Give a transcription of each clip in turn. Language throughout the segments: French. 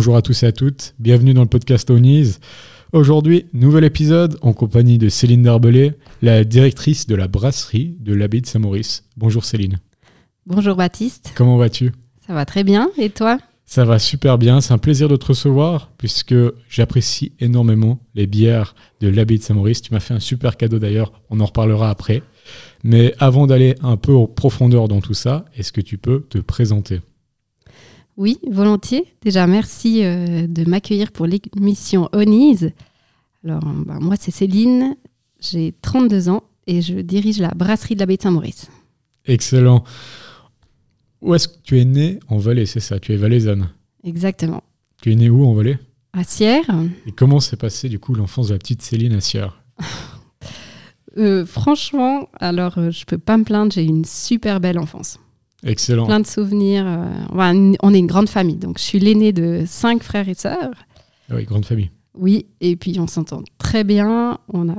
Bonjour à tous et à toutes, bienvenue dans le podcast Onis. Aujourd'hui, nouvel épisode en compagnie de Céline Darbelé, la directrice de la brasserie de l'abbaye de Saint-Maurice. Bonjour Céline. Bonjour Baptiste. Comment vas-tu? Ça va très bien, et toi? Ça va super bien, c'est un plaisir de te recevoir puisque j'apprécie énormément les bières de l'abbaye de Saint-Maurice. Tu m'as fait un super cadeau d'ailleurs, on en reparlera après. Mais avant d'aller un peu en profondeur dans tout ça, est-ce que tu peux te présenter? Oui, volontiers. Déjà, merci euh, de m'accueillir pour l'émission Onise. Alors, bah, moi, c'est Céline, j'ai 32 ans et je dirige la brasserie de la baie de Saint-Maurice. Excellent. Où est-ce que tu es né En Valais, c'est ça? Tu es valaisanne? Exactement. Tu es né où en Valais? À Sierre. Et comment s'est passé du coup l'enfance de la petite Céline à Sierre? Euh, Franchement, alors euh, je peux pas me plaindre, j'ai une super belle enfance. Excellent. Plein de souvenirs. Euh, on est une grande famille, donc je suis l'aîné de cinq frères et sœurs. Ah oui, grande famille. Oui, et puis on s'entend très bien. On a,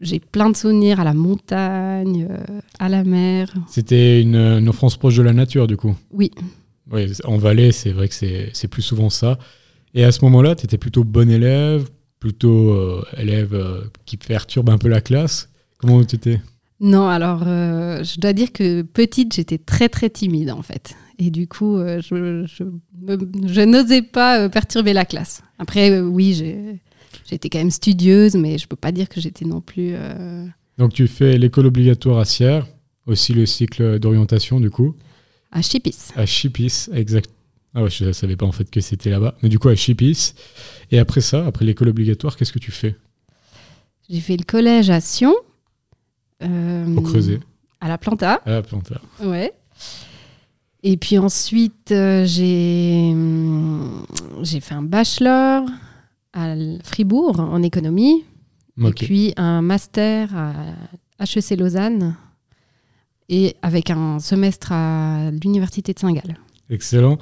j'ai plein de souvenirs à la montagne, euh, à la mer. C'était une, enfance proche de la nature, du coup. Oui. Oui, en Valais, c'est vrai que c'est plus souvent ça. Et à ce moment-là, tu étais plutôt bon élève, plutôt euh, élève qui perturbe un peu la classe. Comment tu étais non, alors euh, je dois dire que petite, j'étais très très timide en fait. Et du coup, euh, je, je, n'osais pas euh, perturber la classe. Après, oui, j'étais quand même studieuse, mais je ne peux pas dire que j'étais non plus... Donc tu fais l'école obligatoire à Sierre, aussi le cycle d'orientation du coup À Chipis. À Chipis, exact. Ah ouais, je ne savais pas en fait que c'était là-bas. Mais du coup, à Chipis. Et après ça, après l'école obligatoire, qu'est-ce que tu fais? J'ai fait le collège à Sion. Euh, Au creuser. À la planta. À la planta. Ouais. Et puis ensuite, euh, j'ai, hum, j'ai fait un bachelor à Fribourg en économie. Et puis un master à HEC Lausanne. Et avec un semestre à l'Université de Saint-Gall. Excellent.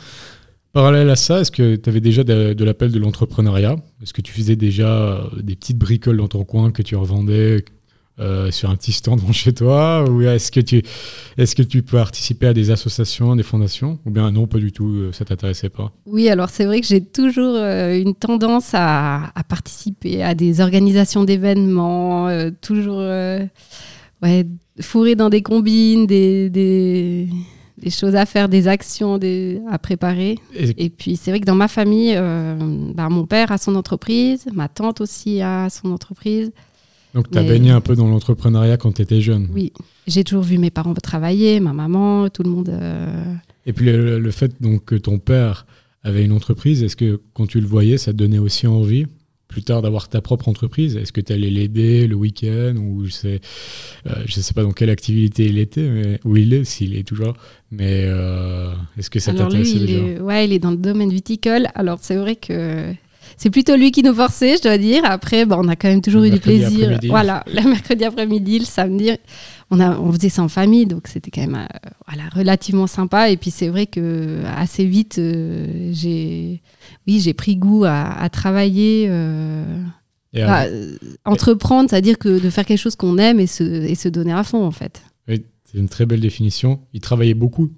Parallèle à ça, est-ce que tu avais déjà de, de l'appel de l'entrepreneuriat? Est-ce que tu faisais déjà euh, des petites bricoles dans ton coin que tu revendais euh, sur un petit stand devant chez toi Ou est-ce que, tu, est que tu peux participer à des associations, des fondations? Ou bien non, pas du tout, euh, ça t'intéressait pas? Oui, alors c'est vrai que j'ai toujours euh, une tendance à, participer à des organisations d'événements, toujours ouais, fourré dans des combines, des, des, choses à faire, des actions des, à préparer. Et, puis c'est vrai que dans ma famille, bah, mon père a son entreprise, ma tante aussi a son entreprise. Donc, tu as baigné un peu dans l'entrepreneuriat quand tu étais jeune Oui, j'ai toujours vu mes parents travailler, ma maman, tout le monde. Euh, Et puis, le, fait donc, que ton père avait une entreprise, est-ce que quand tu le voyais, ça te donnait aussi envie plus tard d'avoir ta propre entreprise? Est-ce que tu allais l'aider le week-end ou je sais, euh, je sais pas dans quelle activité il était, mais, où il est, s'il est toujours. Mais euh, est-ce que ça t'intéressait déjà? est, Ouais, il est dans le domaine viticole. Alors c'est vrai que c'est plutôt lui qui nous forçait, je dois dire. Après, bon, on a quand même toujours eu du plaisir. Voilà, le mercredi après-midi, le samedi, on, a, on faisait ça en famille, donc c'était quand même euh, voilà, relativement sympa. Et puis c'est vrai que assez vite, euh, j'ai oui, j'ai pris goût à, travailler. Euh, bah, entreprendre, c'est-à-dire que de faire quelque chose qu'on aime et se, et se donner à fond, en fait. Oui, c'est une très belle définition. Il travaillait beaucoup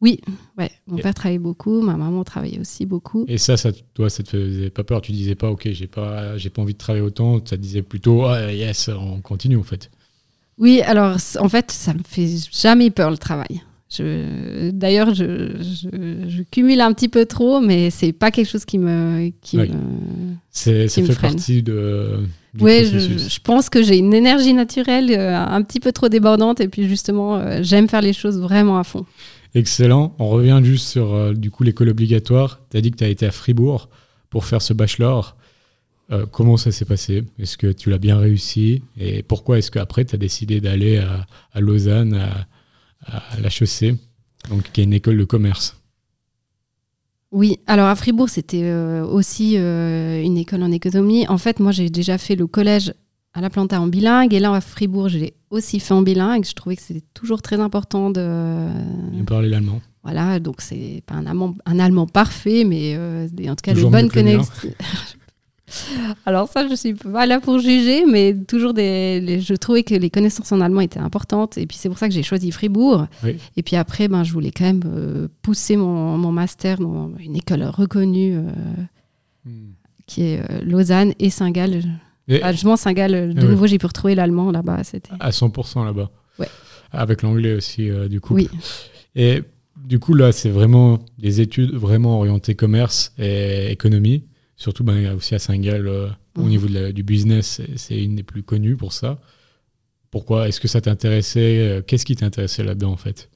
oui, ouais. mon père travaillait beaucoup, ma maman travaillait aussi beaucoup. Et ça, ça toi, ça te faisait pas peur? Tu disais pas, ok, j'ai pas, j'ai pas envie de travailler autant. Ça te disait plutôt, ah, yes, on continue en fait. Oui, alors en fait, ça me fait jamais peur le travail. D'ailleurs, je, cumule un petit peu trop, mais c'est pas quelque chose qui me. Qui me ça fait partie de. Oui, je, pense que j'ai une énergie naturelle euh, un petit peu trop débordante, et puis justement, euh, j'aime faire les choses vraiment à fond. Excellent. On revient juste sur euh, du coup l'école obligatoire. Tu as dit que tu as été à Fribourg pour faire ce bachelor. comment ça s'est passé? Est-ce que tu l'as bien réussi? Et pourquoi est-ce qu'après tu as décidé d'aller à, Lausanne, à, à l'HEC, donc qui est une école de commerce? Oui, alors à Fribourg, c'était euh, aussi euh, une école en économie. En fait, moi, j'ai déjà fait le collège à la Planta en bilingue, et là, à Fribourg, j'ai aussi fait en bilingue. Je trouvais que c'était toujours très important de... parler l'allemand. Voilà, donc c'est pas un allemand, un allemand parfait, mais euh, en tout cas, des bonnes connexions. Alors ça, je suis pas là pour juger, mais toujours des, je trouvais que les connaissances en allemand étaient importantes, et puis c'est pour ça que j'ai choisi Fribourg. Et puis après, ben, je voulais quand même euh, pousser mon, mon, master dans une école reconnue euh, hmm. qui est euh, Lausanne et Saint-Gall. Justement, Saint-Gall, de nouveau, j'ai pu retrouver l'allemand là-bas. À 100% là-bas. Ouais. Avec l'anglais aussi, du coup. Oui. Et du coup, là, c'est vraiment des études vraiment orientées commerce et économie. Surtout ben, aussi à Saint-Gall, euh, au mhm. niveau du business, c'est une des plus connues pour ça. Pourquoi? Est-ce que ça t'intéressait? Euh, Qu'est-ce qui t'intéressait là-dedans en fait?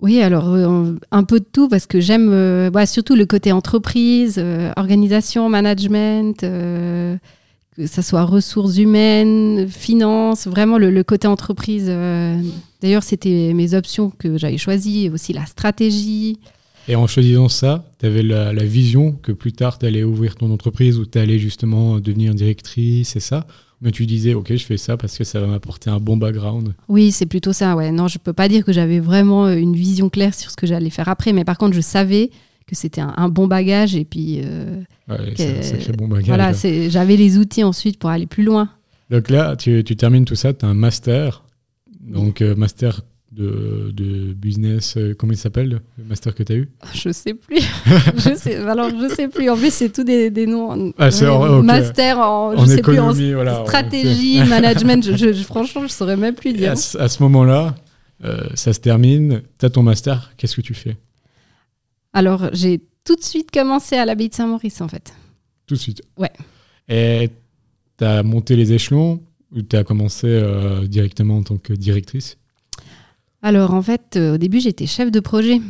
Oui, alors euh, un peu de tout parce que j'aime bah, surtout le côté entreprise, organisation, management, que ce soit ressources humaines, finances, vraiment le, côté entreprise. D'ailleurs, c'était mes options que j'avais choisies, aussi la stratégie, et en choisissant ça, tu avais la, vision que plus tard, tu allais ouvrir ton entreprise ou tu allais justement devenir directrice, c'est ça? Mais tu disais, ok, je fais ça parce que ça va m'apporter un bon background. Oui, c'est plutôt ça, ouais. Non, je peux pas dire que j'avais vraiment une vision claire sur ce que j'allais faire après, mais par contre, je savais que c'était un, bon bagage et puis. Euh, ouais, c'est un sacré bon bagage. Voilà, j'avais les outils ensuite pour aller plus loin. Donc là, tu, tu termines tout ça, tu as un master. Donc, euh, master de, de business, euh, comment il s'appelle le master que tu as eu Je sais plus. je sais, alors je sais plus. En plus, c'est tout des, des noms. Ah, Master en, je sais plus, en stratégie, management. Je, franchement, je saurais même plus dire. À, ce moment-là, euh, ça se termine. Tu as ton master. Qu'est-ce que tu fais Alors, j'ai tout de suite commencé à l'abbaye de Saint-Maurice, en fait. Tout de suite Ouais. Et tu as monté les échelons ou tu as commencé euh, directement en tant que directrice alors en fait, euh, au début, j'étais chef de projet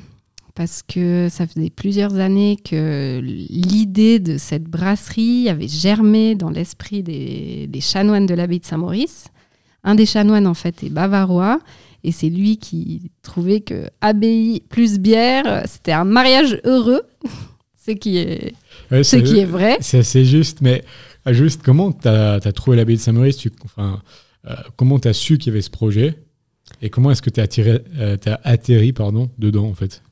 parce que ça faisait plusieurs années que l'idée de cette brasserie avait germé dans l'esprit des, chanoines de l'abbaye de Saint-Maurice. Un des chanoines, en fait, est bavarois. Et c'est lui qui trouvait que abbaye plus bière, c'était un mariage heureux. ce qui est, ce qui est vrai. C'est assez juste. Mais ah, juste, comment tu as, trouvé l'abbaye de Saint-Maurice? Enfin, euh, Comment tu as su qu'il y avait ce projet? Et comment est-ce que tu as, euh, as, atterri pardon, dedans, en fait?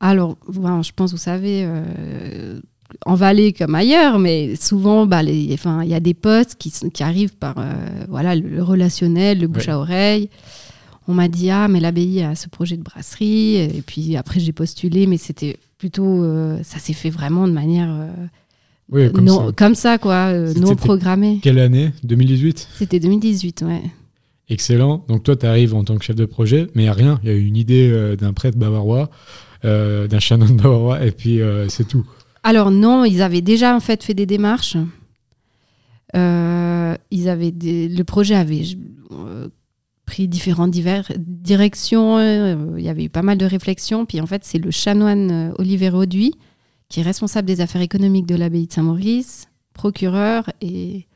Alors, je pense, vous savez, euh, en vallée comme ailleurs, mais souvent, bah, il y a des postes qui, qui arrivent par euh, voilà, le, relationnel, le bouche à oreille. On m'a dit, ah, mais l'abbaye a ce projet de brasserie. Et puis après, j'ai postulé, mais c'était plutôt. ça s'est fait vraiment de manière. Oui, comme, non, ça. comme ça, quoi, non programmé. Quelle année? 2018 C'était 2018, ouais. Excellent. Donc toi, tu arrives en tant que chef de projet, mais il n'y a rien. Il y a une idée euh, d'un prêtre bavarois, euh, d'un chanoine bavarois, et puis euh, c'est tout. Alors non, ils avaient déjà en fait fait des démarches. ils avaient le projet avait pris différentes directions. il y avait eu pas mal de réflexions. Puis en fait, c'est le chanoine Olivier Auduit qui est responsable des affaires économiques de l'abbaye de Saint-Maurice, procureur et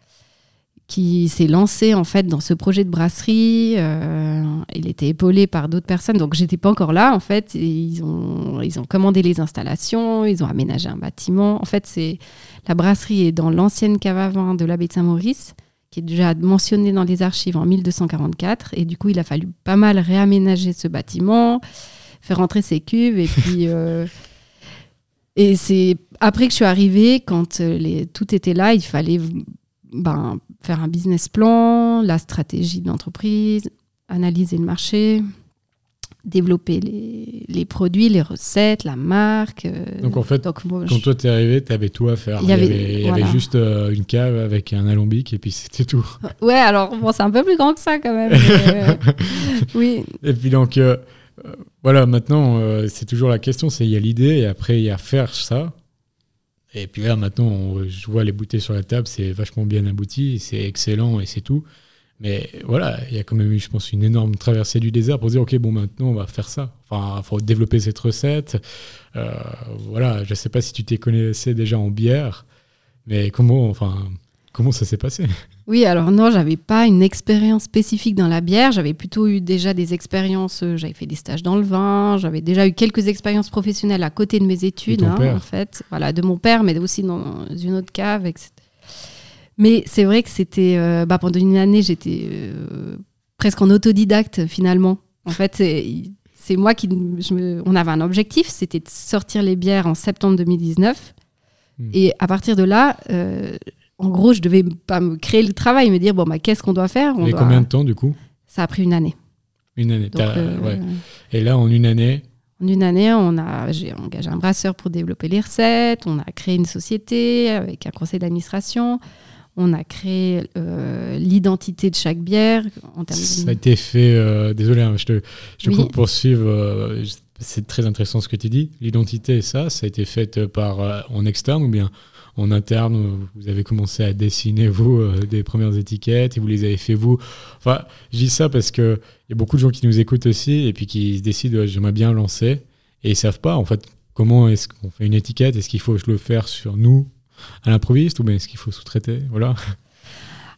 qui s'est lancé en fait dans ce projet de brasserie. Euh, il était épaulé par d'autres personnes, donc j'étais pas encore là en fait. ils ont ils ont commandé les installations, ils ont aménagé un bâtiment. En fait, c'est la brasserie est dans l'ancienne cave à vin de l'abbaye de Saint-Maurice, qui est déjà mentionnée dans les archives en 1244. Et du coup, il a fallu pas mal réaménager ce bâtiment, faire rentrer ses cuves et puis. Euh, et c'est après que je suis arrivée, quand euh, les, tout était là, il fallait ben, faire un business plan, la stratégie de l'entreprise, analyser le marché, développer les, les, produits, les recettes, la marque. donc en fait, quand toi t'es arrivé, tu avais tout à faire. Il y avait, il y avait, juste une cave avec un alambic et puis c'était tout. Ouais, alors bon, c'est un peu plus grand que ça quand même. oui. Et puis donc, voilà, maintenant, c'est toujours la question, c'est il y a l'idée et après il y a faire ça. Et puis là, maintenant, je vois les bouteilles sur la table, c'est vachement bien abouti, c'est excellent et c'est tout. Mais voilà, il y a quand même eu, je pense, une énorme traversée du désert pour dire, OK, bon, maintenant, on va faire ça. Enfin, il faut développer cette recette. Euh, voilà, je ne sais pas si tu t'es connaissé déjà en bière, mais comment, enfin, comment ça s'est passé? Oui, alors non, j'avais pas une expérience spécifique dans la bière. J'avais plutôt eu déjà des expériences, euh, j'avais fait des stages dans le vin, j'avais déjà eu quelques expériences professionnelles à côté de mes études, hein, en fait. Voilà, de mon père, mais aussi dans une autre cave, etc. Mais c'est vrai que c'était. Euh, bah, pendant une année, j'étais euh, presque en autodidacte finalement. En fait, c'est moi qui. on avait un objectif, c'était de sortir les bières en septembre 2019. Hmm. Et à partir de là, euh, en gros, je devais pas me créer le travail, me dire bon, bah, qu'est-ce qu'on doit faire? On combien de temps du coup? Ça a pris une année. Une année. ouais. Et là, en une année, en une année, on a, j'ai engagé un brasseur pour développer les recettes, on a créé une société avec un conseil d'administration, on a créé euh, l'identité de chaque bière. En Ça a été fait, euh, désolé, hein, je te, je te coupe pour suivre. Euh, c'est très intéressant ce que tu dis. L'identité, ça, ça a été fait par en externe ou bien en interne Vous avez commencé à dessiner, vous, des premières étiquettes et vous les avez fait, vous. Enfin, je dis ça parce qu'il y a beaucoup de gens qui nous écoutent aussi et puis qui se décident, j'aimerais bien lancer et ils savent pas, en fait, comment est-ce qu'on fait une étiquette? Est-ce qu'il faut le faire sur nous à l'improviste ou bien est-ce qu'il faut sous-traiter? Voilà.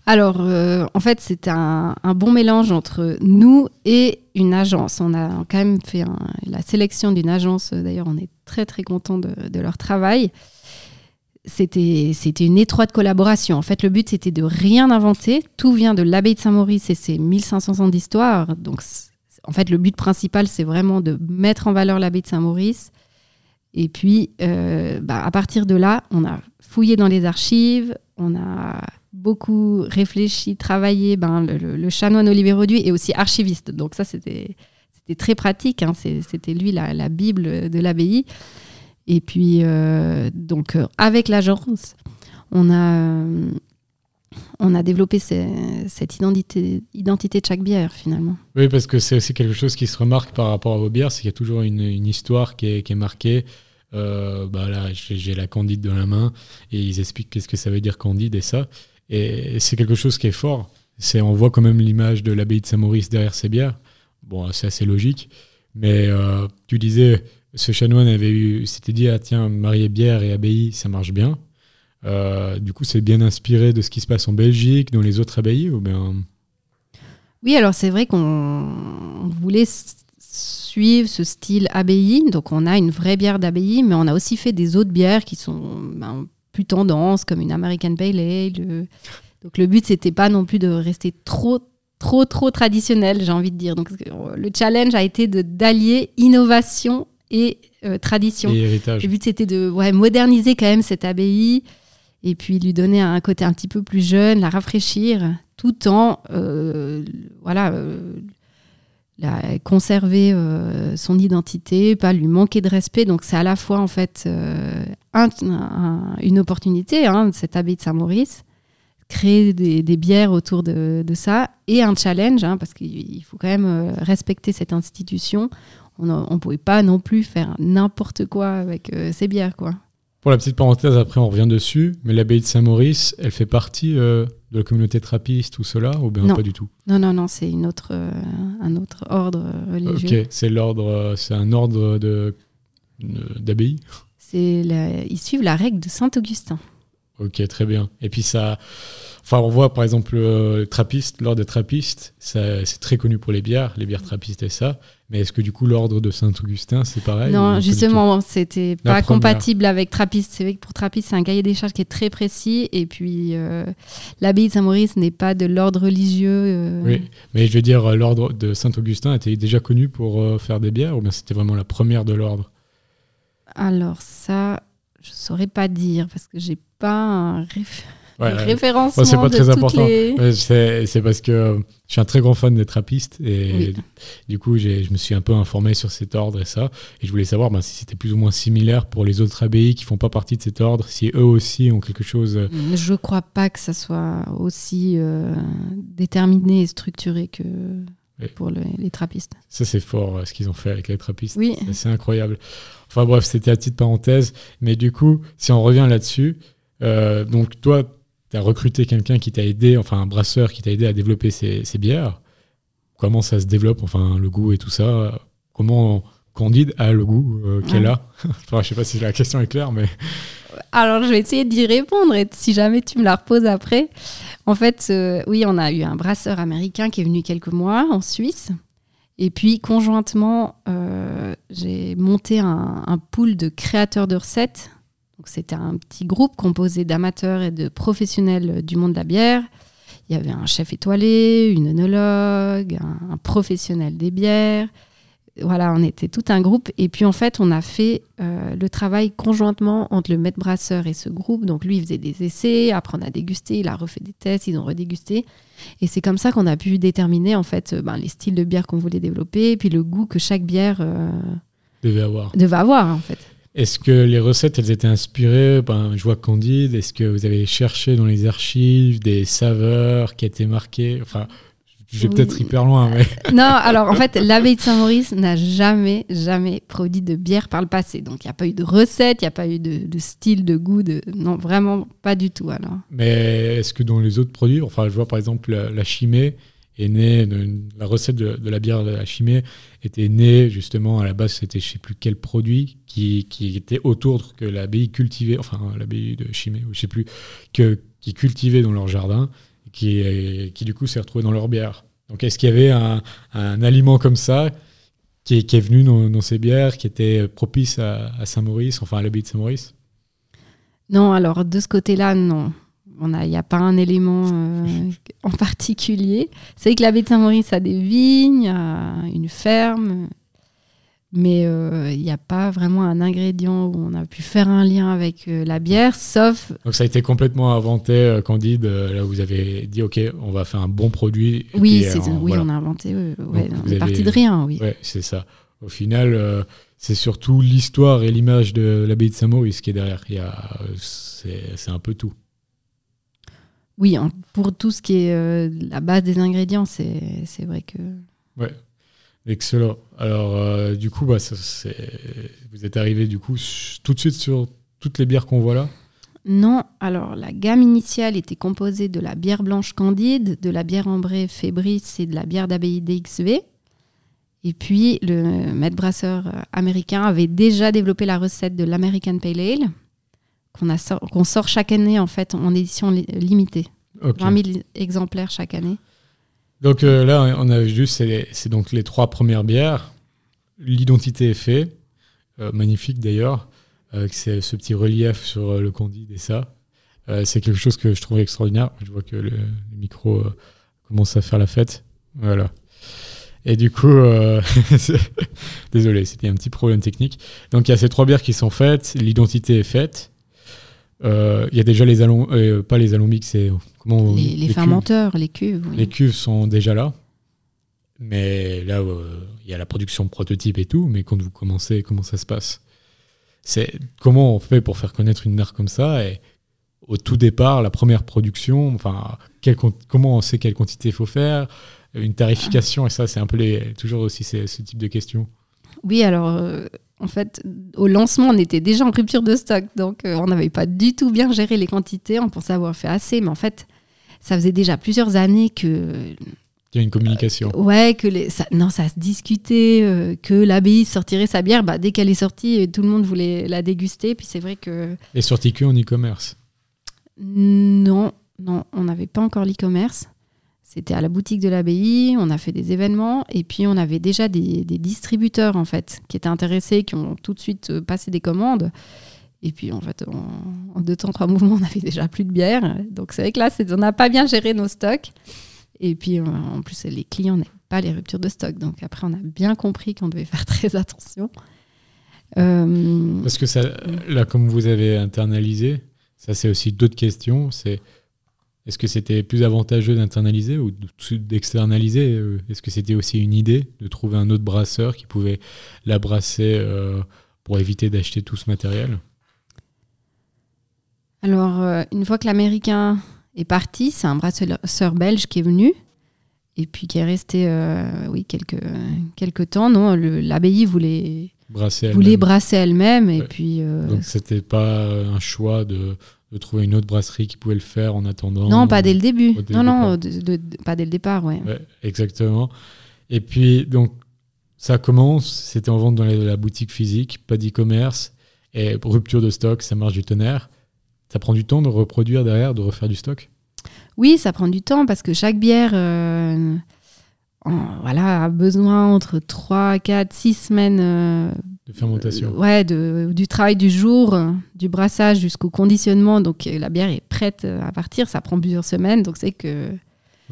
Alors, euh, en fait, c'est un, bon mélange entre nous et une agence. On a quand même fait la sélection d'une agence. D'ailleurs, on est très, très content de, leur travail. C'était une étroite collaboration. En fait, le but, c'était de rien inventer. Tout vient de l'abbaye de Saint-Maurice et ses 1500 ans d'histoire. Donc, en fait, le but principal, c'est vraiment de mettre en valeur l'abbaye de Saint-Maurice. Et puis, euh, bah, à partir de là, on a fouillé dans les archives, on a beaucoup réfléchi, travaillé. Ben, le, chanoine Olivier Roduit est aussi archiviste, donc ça c'était très pratique. Hein. C'était lui la, Bible de l'abbaye. Et puis euh, donc euh, avec l'agence, on a on a développé cette identité, identité de chaque bière finalement. Oui, parce que c'est aussi quelque chose qui se remarque par rapport à vos bières, c'est qu'il y a toujours une, histoire qui est, qui est marquée. Euh, bah là, j'ai la Candide dans la main et ils expliquent qu'est-ce que ça veut dire Candide et ça. Et c'est quelque chose qui est fort. C'est, on voit quand même l'image de l'abbaye de Saint-Maurice derrière ces bières. Bon, c'est assez logique. Mais tu disais, ce chanoine avait eu, s'était dit, ah tiens, marier bière et abbaye, ça marche bien. Euh, du coup, c'est bien inspiré de ce qui se passe en Belgique, dans les autres abbayes ou bien... Oui, alors c'est vrai qu'on voulait suivre ce style abbaye. Donc on a une vraie bière d'abbaye, mais on a aussi fait des autres bières qui sont ben, plus tendances, comme une American Pale Ale. Donc le but, c'était pas non plus de rester trop trop trop traditionnel, j'ai envie de dire. Donc le challenge a été d'allier innovation et euh, tradition. Et héritage. Le but c'était de ouais, moderniser quand même cette abbaye et puis lui donner un côté un petit peu plus jeune, la rafraîchir, tout en euh, voilà euh, conserver euh, son identité, pas lui manquer de respect. Donc c'est à la fois en fait une opportunité, hein, cette abbaye de Saint-Maurice, créer des, bières autour de, ça, et un challenge, hein, parce qu'il faut quand même respecter cette institution. On ne pouvait pas non plus faire n'importe quoi avec ces bières. quoi. Pour la petite parenthèse, après on revient dessus, mais l'abbaye de Saint-Maurice, elle fait partie euh, de la communauté trappiste ou cela, ou bien pas du tout? Non, non, non, c'est une autre, euh, un autre ordre religieux. Ok, c'est l'ordre, euh, c'est un ordre de, d'abbaye? Ils suivent la règle de Saint-Augustin. Ok, très bien. Et puis ça, enfin, on voit par exemple le trappiste, l'ordre des trappistes, c'est très connu pour les bières, les bières trappistes et ça. Mais est-ce que du coup l'ordre de Saint-Augustin c'est pareil Non, justement, c'était pas compatible avec Trappiste. C'est vrai que pour Trappiste, c'est un cahier des charges qui est très précis. Et puis euh, l'abbaye de Saint-Maurice n'est pas de l'ordre religieux. Euh. Oui, mais je veux dire, euh, l'ordre de Saint-Augustin était déjà connu pour faire des bières ou bien c'était vraiment la première de l'ordre? Alors ça, je saurais pas dire parce que j'ai pas un les référencements c'est pas très important. C'est parce que je suis un très grand fan des trappistes et du coup, je me suis un peu informé sur cet ordre et ça. Et je voulais savoir ben, si c'était plus ou moins similaire pour les autres abbayes qui font pas partie de cet ordre, si eux aussi ont quelque chose. Euh, je crois pas que ça soit aussi euh, déterminé et structuré que pour les trappistes. Ça, c'est fort euh, ce qu'ils ont fait avec les trappistes. Oui. C'est incroyable. Enfin bref, c'était à petite parenthèse. Mais du coup, si on revient là-dessus, euh, donc toi, tu as recruté quelqu'un qui t'a aidé, enfin un brasseur qui t'a aidé à développer ces, bières. Comment ça se développe, enfin le goût et tout ça Comment Candide a le goût euh, qu'elle a? Enfin, Je sais pas si la question est claire, mais... Alors, je vais essayer d'y répondre et si jamais tu me la reposes après. En fait, euh, oui, on a eu un brasseur américain qui est venu quelques mois en Suisse. Et puis, conjointement, euh, j'ai monté un, un, pool de créateurs de recettes. Donc, c'était un petit groupe composé d'amateurs et de professionnels du monde de la bière. Il y avait un chef étoilé, une œnologue, un professionnel des bières, voilà, on était tout un groupe. Et puis en fait, on a fait euh, le travail conjointement entre le maître brasseur et ce groupe. Donc lui, il faisait des essais, après on a dégusté, il a refait des tests, ils ont redégusté. Et c'est comme ça qu'on a pu déterminer en fait euh, ben, les styles de bière qu'on voulait développer, et puis le goût que chaque bière euh, devait avoir. Devait avoir en fait. Est-ce que les recettes, elles étaient inspirées ben, Je vois Candide? Est-ce que vous avez cherché dans les archives des saveurs qui étaient marquées? Enfin, je vais peut-être hyper loin, mais. non, alors en fait, l'abbaye de Saint-Maurice n'a jamais, jamais produit de bière par le passé. Donc il n'y a pas eu de recette, il n'y a pas eu de, style, de goût. De... Non, vraiment pas du tout alors. Mais est-ce que dans les autres produits, enfin, je vois par exemple la, chimée la recette de, la bière de la chimée était née justement à la base, c'était je sais plus quel produit qui, qui était autour que l'abbaye cultivait, enfin l'abbaye de chimée, je sais plus, que, qui cultivait dans leur jardin qui, qui du coup s'est retrouvé dans leur bière. Donc est-ce qu'il y avait un, un, aliment comme ça qui est, qui est venu dans, ces bières, qui était propice à, Saint-Maurice, enfin à l'abbaye de Saint-Maurice? Non, alors de ce côté-là, non. Il n'y a, pas un élément euh, en particulier. C'est vrai que l'abbaye de Saint-Maurice a des vignes, a une ferme, mais il euh, n'y a pas vraiment un ingrédient où on a pu faire un lien avec euh, la bière, sauf... Donc ça a été complètement inventé, Candide, là vous avez dit, ok, on va faire un bon produit. Oui, oui on a inventé, ouais, on est parti de rien, oui. Ouais, c'est ça. Au final, c'est surtout l'histoire et l'image de l'abbaye de Saint-Maurice qui est derrière. C'est un peu tout. Oui, pour tout ce qui est la base des ingrédients, c'est vrai que... Ouais, Excellent. Alors, euh, du coup, bah, vous êtes arrivé du coup tout de suite sur toutes les bières qu'on voit là? Non. Alors, la gamme initiale était composée de la bière blanche Candide, de la bière ambrée Fébris et de la bière d'abbaye DXV. Et puis, le maître brasseur euh, américain avait déjà développé la recette de l'American Pale Ale, qu'on sort, sort chaque année en fait en édition limitée. 20 000 exemplaires chaque année. Donc euh, là, on a vu, c'est donc les trois premières bières. L'identité est faite, euh, magnifique d'ailleurs. Euh, c'est ce petit relief sur le candide et ça. c'est quelque chose que je trouve extraordinaire. Je vois que le, micro commence à faire la fête. Voilà. Et du coup, désolé, c'était un petit problème technique. Donc il y a ces trois bières qui sont faites, l'identité est faite. Il y a déjà les alambics, pas les alambics, c'est les, fermenteurs, les cuves. Les cuves sont déjà là. Mais là, euh, il y a la production de prototypes et tout. Mais quand vous commencez, comment ça se passe? C'est comment on fait pour faire connaître une marque comme ça? Et au tout départ, la première production, enfin, comment on sait quelle quantité il faut faire, une tarification, et ça, c'est un peu les, toujours aussi ce type de questions. Oui, alors, euh, en fait, au lancement, on était déjà en rupture de stock, donc euh, on n'avait pas du tout bien géré les quantités, on pensait avoir fait assez, mais en fait, ça faisait déjà plusieurs années que il y a une communication. Euh, ouais, que les, ça, non, ça se discutait, euh, que l'abbaye sortirait sa bière. Bah, dès qu'elle est sortie, tout le monde voulait la déguster. Puis c'est vrai que. Et sortie que en e-commerce? Non, non, on n'avait pas encore l'e-commerce. C'était à la boutique de l'abbaye, on a fait des événements et puis on avait déjà des, des, distributeurs en fait qui étaient intéressés, qui ont tout de suite euh, passé des commandes. Et puis, en fait, en, deux temps, trois mouvements, on avait déjà plus de bière. Donc, c'est vrai que là, on n'a pas bien géré nos stocks. Et puis, euh, en plus, les clients n'aiment pas les ruptures de stock. Donc, après, on a bien compris qu'on devait faire très attention. Euh, Parce que ça, là, comme vous avez internalisé, ça, c'est aussi d'autres questions. C'est Est-ce que c'était plus avantageux d'internaliser ou d'externaliser Est-ce que c'était aussi une idée de trouver un autre brasseur qui pouvait la brasser pour éviter d'acheter tout ce matériel? Alors, une fois que l'américain est parti, c'est un brasseur belge qui est venu et puis qui est resté euh, oui, quelques, quelques temps. Non, l'abbaye voulait brasser elle-même. brasser elle-même. Et puis, euh, Donc, c'était pas un choix de, de, trouver une autre brasserie qui pouvait le faire en attendant Non, pas dès le début. non, non, pas dès le départ, ouais. ouais. Exactement. Et puis, donc, ça commence, c'était en vente dans la boutique physique, pas d'e-commerce, et rupture de stock, ça marche du tonnerre. Ça prend du temps de reproduire derrière, de refaire du stock? Oui, ça prend du temps parce que chaque bière euh, voilà, a besoin entre 3, 4, 6 semaines euh, de fermentation. ouais, du travail du jour, du brassage jusqu'au conditionnement. Donc la bière est prête à partir. Ça prend plusieurs semaines. Donc c'est que.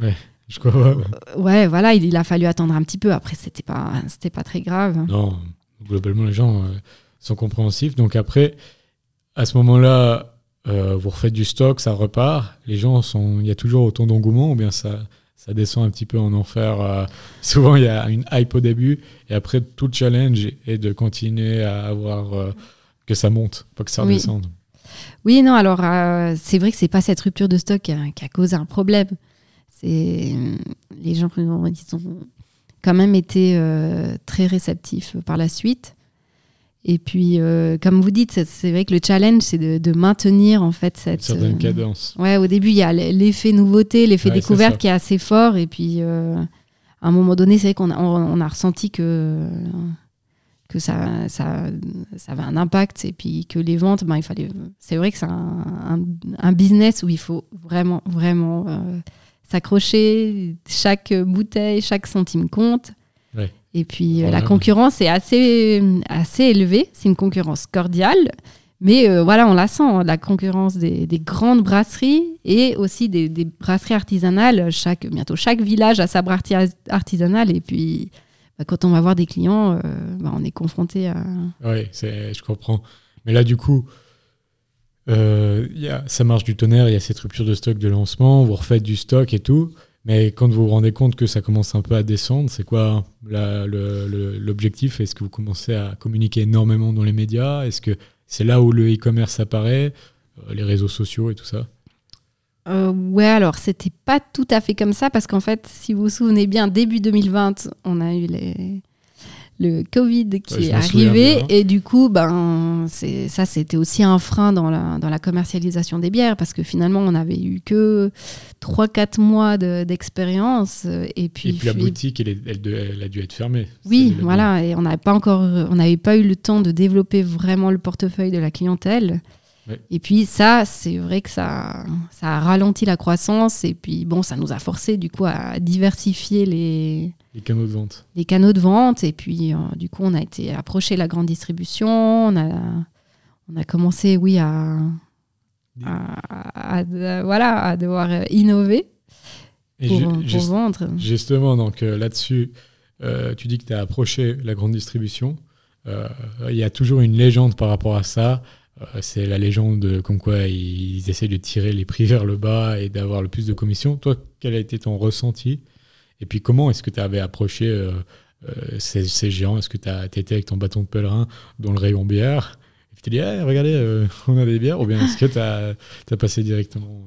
Ouais. Je crois, ouais. voilà, il, a fallu attendre un petit peu. Après, c'était pas, c'était pas très grave. Non, globalement, les gens euh, sont compréhensifs. Donc après, à ce moment-là, euh, vous refaites du stock, ça repart. Les gens sont, il y a toujours autant d'engouement ou bien ça, ça descend un petit peu en enfer. Euh. souvent, il y a une hype au début et après, tout le challenge est de continuer à avoir euh, que ça monte, pas que ça redescende. Oui, non, alors c'est vrai que c'est pas cette rupture de stock qui a, causé un problème. C'est les gens ils ont quand même été très réceptifs par la suite. Et puis, euh, comme vous dites, c'est vrai que le challenge, c'est de, maintenir en fait cette certaine euh, cadence. Ouais, au début, il y a l'effet nouveauté, l'effet découverte qui est assez fort. Et puis, euh, à un moment donné, c'est vrai qu'on a, on a ressenti que que ça, ça, ça avait un impact et puis que les ventes, ben, il fallait. C'est vrai que c'est un, un, business où il faut vraiment, vraiment s'accrocher. Chaque bouteille, chaque centime compte. Et puis euh, la concurrence est assez, assez élevée. C'est une concurrence cordiale. Mais euh, voilà, on la sent, hein, la concurrence des, grandes brasseries et aussi des, brasseries artisanales. Chaque, bientôt chaque village a sa brasserie artisanale. Et puis, bah, quand on va voir des clients, euh, bah, on est confronté à. Oui, je comprends. Mais là, du coup, y a, ça marche du tonnerre, il y a cette rupture de stock de lancement, vous refaites du stock et tout. Mais quand vous vous rendez compte que ça commence un peu à descendre, c'est quoi l'objectif Est-ce que vous commencez à communiquer énormément dans les médias? Est-ce que c'est là où le e-commerce apparaît? Euh, Les réseaux sociaux et tout ça? Euh, ouais, alors c'était pas tout à fait comme ça parce qu'en fait, si vous vous souvenez bien, début 2020, on a eu les, le Covid qui est arrivé. Et du coup, ben, ça, c'était aussi un frein dans la, dans la commercialisation des bières parce que finalement, on n'avait eu que 3-4 mois d'expérience. et, puis, et puis la boutique, elle, elle, a dû être fermée. Oui, voilà. Et on n'avait pas encore, on n'avait pas eu le temps de développer vraiment le portefeuille de la clientèle. Et puis ça, c'est vrai que ça, ça a ralenti la croissance et puis bon, ça nous a forcé du coup à diversifier les, les canaux de vente. Les canaux de vente et puis euh, du coup on a été approché la grande distribution, on a, on a commencé oui à, à, voilà, à devoir innover pour, vendre. Justement, donc euh, là-dessus, euh, tu dis que tu as approché la grande distribution. Il y a toujours une légende par rapport à ça. Euh, c'est la légende comme quoi ils essaient de tirer les prix vers le bas et d'avoir le plus de commissions. Toi, quel a été ton ressenti? Et puis, comment est-ce que tu avais approché euh, euh, ces, géants? Est-ce que tu étais avec ton bâton de pèlerin dans le rayon bière? Et tu t'es dit, eh, regardez, on a des bières. Ou bien est-ce que tu as, passé directement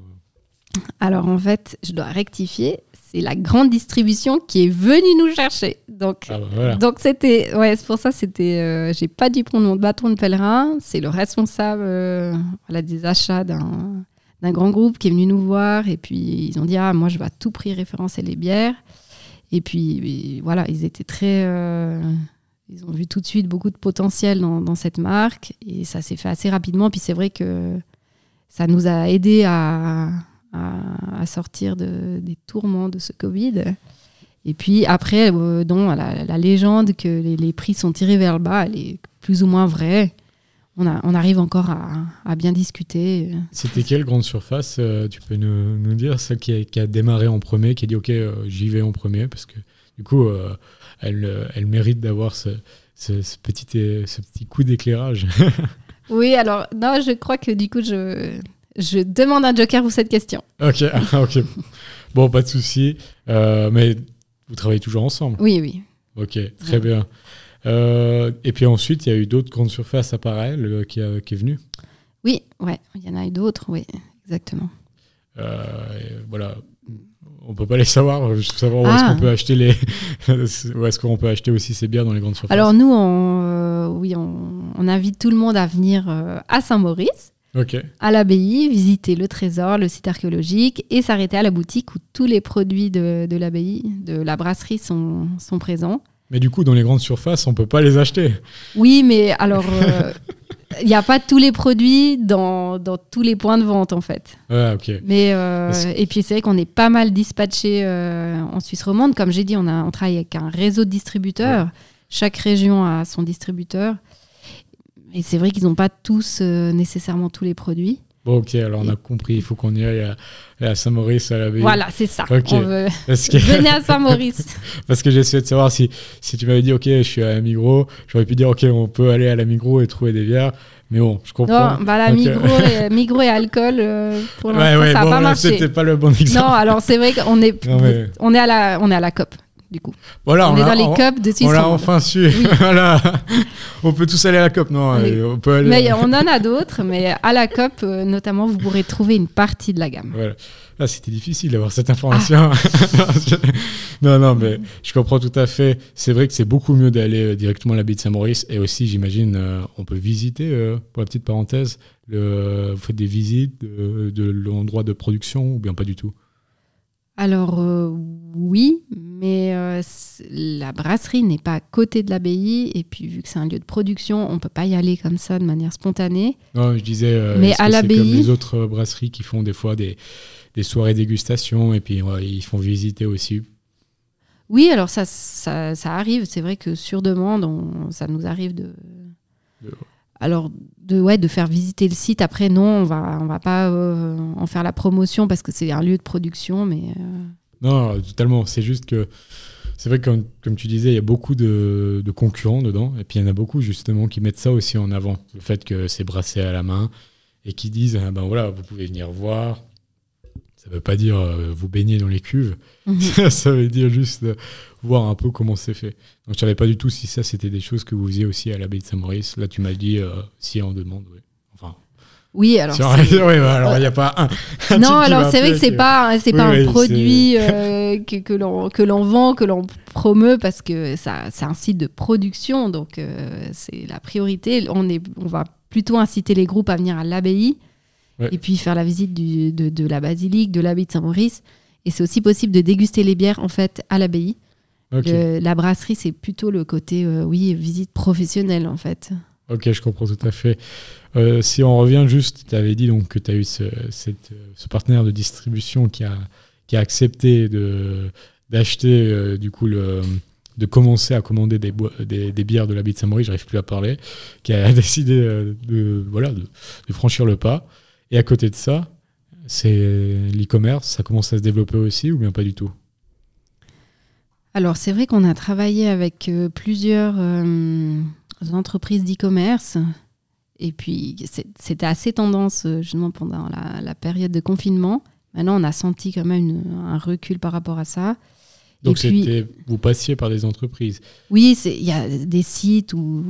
Alors, en fait, je dois rectifier c'est la grande distribution qui est venue nous chercher. Donc, ah bah donc c'était, ouais, c'est pour ça, c'était, euh, j'ai pas dû prendre mon bâton de pèlerin. C'est le responsable, euh, voilà, des achats d'un, d'un grand groupe qui est venu nous voir et puis ils ont dit ah moi je vais à tout prix référencer les bières. Et puis voilà, ils étaient très, euh, ils ont vu tout de suite beaucoup de potentiel dans, dans cette marque et ça s'est fait assez rapidement. Puis c'est vrai que ça nous a aidé à à, sortir de, des tourments de ce Covid. Et puis après, euh, la, légende que les, prix sont tirés vers le bas, elle est plus ou moins vraie. On, a, on arrive encore à, bien discuter. C'était quelle grande surface euh, Tu peux nous, nous, dire celle qui a, qui a, démarré en premier, qui a dit ok, euh, j'y vais en premier, parce que du coup, elle, elle mérite d'avoir ce, ce, petit, ce petit coup d'éclairage. oui, alors non, je crois que du coup, je, Je demande un joker pour cette question. Ok, ok. Bon, pas de souci. Euh, mais vous travaillez toujours ensemble Oui, oui. Ok, très bien. Euh, et puis ensuite, il y a eu d'autres grandes surfaces à Paris qui, qui, est venu Oui, ouais, il y en a eu d'autres, oui, exactement. voilà, on peut pas les savoir. Je veux savoir où est-ce qu'on ah. peut acheter les, où est-ce qu'on peut acheter aussi ces bières dans les grandes surfaces. Alors nous, on, euh, oui, on, invite tout le monde à venir euh, à Saint-Maurice, à l'abbaye, visiter le trésor, le site archéologique et s'arrêter à la boutique où tous les produits de, de l'abbaye, de la brasserie sont, sont présents. Mais du coup, dans les grandes surfaces, on peut pas les acheter. Oui, mais alors, euh, il n'y a pas tous les produits dans, dans, tous les points de vente, en fait. Ah, ok. Mais, euh, et puis, c'est vrai qu'on est pas mal dispatché euh, en Suisse romande. Comme j'ai dit, on, a, on travaille avec un réseau de distributeurs. Chaque région a son distributeur. Et c'est vrai qu'ils n'ont pas tous nécessairement tous les produits. Bon, ok, alors on a compris, il faut qu'on y aille à, Saint-Maurice, à la baie. Voilà, c'est ça. Venez à Saint-Maurice. Parce que j'essayais de savoir si, si tu m'avais dit, ok, je suis à Migros, j'aurais pu dire, ok, on peut aller à la Migros et trouver des bières. Mais bon, je comprends. Non, bah la Migros, et, alcool, euh, pour l'instant, ça n'a pas marché. C'était pas le bon exemple. Non, alors c'est vrai qu'on est, on est, à la, on est à la COP du coup. Voilà, on, est dans les COP de On l'a enfin su. voilà. On peut tous aller à la COP, non on, peut aller... Mais on en a d'autres, mais à la COP, euh, notamment, vous pourrez trouver une partie de la gamme. Voilà. Là, c'était difficile d'avoir cette information. Ah. non, non, mais je comprends tout à fait. C'est vrai que c'est beaucoup mieux d'aller euh, directement à la baie de Saint-Maurice. Et aussi, j'imagine, euh, on peut visiter, pour la petite parenthèse, le, vous faites des visites de l'endroit de production ou bien pas du tout? Alors euh, oui, mais euh, la brasserie n'est pas à côté de l'abbaye et puis vu que c'est un lieu de production, on peut pas y aller comme ça de manière spontanée. Non, je disais, euh, mais à l'abbaye, comme les autres brasseries qui font des fois des, des soirées dégustation et puis ils font visiter aussi? Oui, alors ça, ça, arrive. C'est vrai que sur demande, ça nous arrive de alors de ouais de faire visiter le site. Après non on va on va pas euh, en faire la promotion parce que c'est un lieu de production mais euh, non totalement. C'est juste que c'est vrai que comme, tu disais il y a beaucoup de, concurrents dedans. Et puis il y en a beaucoup justement qui mettent ça aussi en avant. Le fait que c'est brassé à la main et qui disent ah ben voilà vous pouvez venir voir ça veut pas dire euh, vous baigner dans les cuves mhm. ça veut dire juste voir un peu comment c'est fait. Donc je savais pas du tout si ça c'était des choses que vous faisiez aussi à l'abbaye de Saint-Maurice. Là tu m'as dit euh, si on demande. Oui. Enfin. Oui, alors. oui, bah, alors il n'y a pas un. non, alors c'est vrai que c'est pas c'est pas un produit euh, que, l'on que l'on vend, que l'on promeut parce que ça c'est un site de production, donc euh, c'est la priorité. On est on va plutôt inciter les groupes à venir à l'abbaye et puis faire la visite du, de, de la basilique, de l'abbaye de Saint-Maurice. Et c'est aussi possible de déguster les bières en fait à l'abbaye la brasserie, c'est plutôt le côté, euh, oui, visite professionnelle en fait. Ok, je comprends tout à fait. Euh, si on revient juste, tu avais dit donc que tu as eu ce, cette, ce, partenaire de distribution qui a, qui a accepté d'acheter, euh, du coup, le, de commencer à commander des, des, des bières de la baie de Saint-Maurice, j'arrive plus à parler, qui a décidé de, voilà, de, de, franchir le pas. Et à côté de ça, c'est l'e-commerce, ça commence à se développer aussi ou bien pas du tout? Alors c'est vrai qu'on a travaillé avec euh, plusieurs euh, entreprises d'e-commerce. Et puis c'était assez tendance euh, justement pendant la, période de confinement. Maintenant on a senti quand même un recul par rapport à ça. Donc c'était vous passiez par des entreprises Oui, il y a des sites où,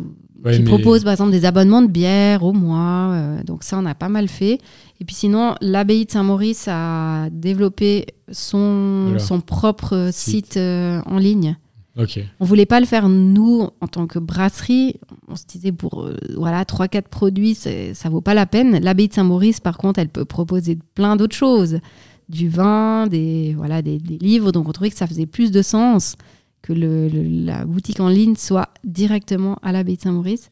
qui proposent par exemple des abonnements de bière au mois. donc ça on a pas mal fait. Et puis sinon, l'abbaye de Saint-Maurice a développé son, son propre site, euh, en ligne. Ok. On voulait pas le faire nous en tant que brasserie. On se disait pour euh, voilà trois quatre produits, ça vaut pas la peine. L'abbaye de Saint-Maurice, par contre, elle peut proposer plein d'autres choses, du vin, des voilà des, des, livres. Donc on trouvait que ça faisait plus de sens que le, la boutique en ligne soit directement à l'abbaye de Saint-Maurice,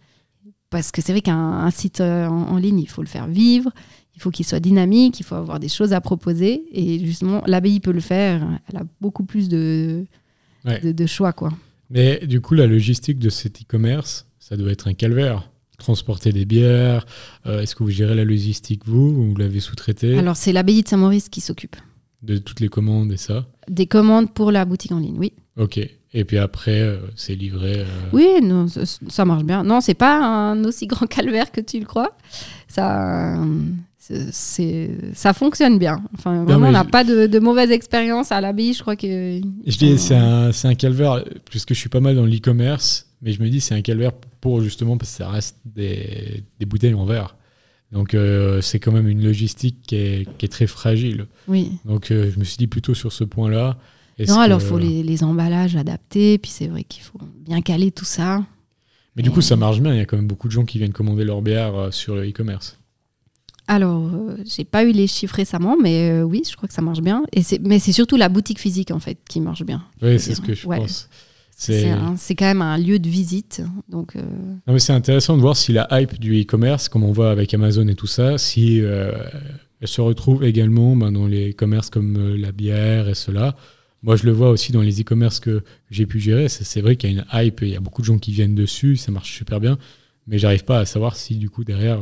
parce que c'est vrai qu'un site euh, en, ligne, il faut le faire vivre, il faut qu'il soit dynamique, il faut avoir des choses à proposer. Et justement, l'abbaye peut le faire. Elle a beaucoup plus de, de, choix. Quoi. Mais du coup, la logistique de cet e-commerce, ça doit être un calvaire. Transporter des bières, euh, est-ce que vous gérez la logistique, vous, ou vous l'avez sous-traité Alors, c'est l'abbaye de Saint-Maurice qui s'occupe. De toutes les commandes et ça Des commandes pour la boutique en ligne, oui. Ok. Et puis après, euh, c'est livré. Euh, oui, non, ça, marche bien. Non, c'est pas un aussi grand calvaire que tu le crois. Ça, c'est ça fonctionne bien. Enfin, vraiment, on n'a pas de, de, mauvaise expérience à l'abbaye. Je crois que. Je dis, c'est un, un, calvaire, puisque je suis pas mal dans l'e-commerce, mais je me dis, c'est un calvaire pour justement parce que ça reste des, des bouteilles en verre. Donc, euh, c'est quand même une logistique qui est, qui est très fragile. Oui. Donc, euh, je me suis dit plutôt sur ce point-là. Non, alors il faut les, les, emballages adaptés, puis c'est vrai qu'il faut bien caler tout ça. Mais du coup, ça marche bien. Il y a quand même beaucoup de gens qui viennent commander leur bière euh, sur le e-commerce. Alors, j'ai pas eu les chiffres récemment, mais oui, je crois que ça marche bien. Et mais c'est surtout la boutique physique, en fait, qui marche bien. Oui, c'est ce que je pense. C'est quand même un lieu de visite. Donc, euh, c'est intéressant de voir si la hype du e-commerce, comme on voit avec Amazon et tout ça, si elle se retrouve également ben, dans les commerces comme la bière et cela. Moi, je le vois aussi dans les e-commerce que j'ai pu gérer. C'est vrai qu'il y a une hype, il y a beaucoup de gens qui viennent dessus, ça marche super bien. Mais j'arrive pas à savoir si, du coup, derrière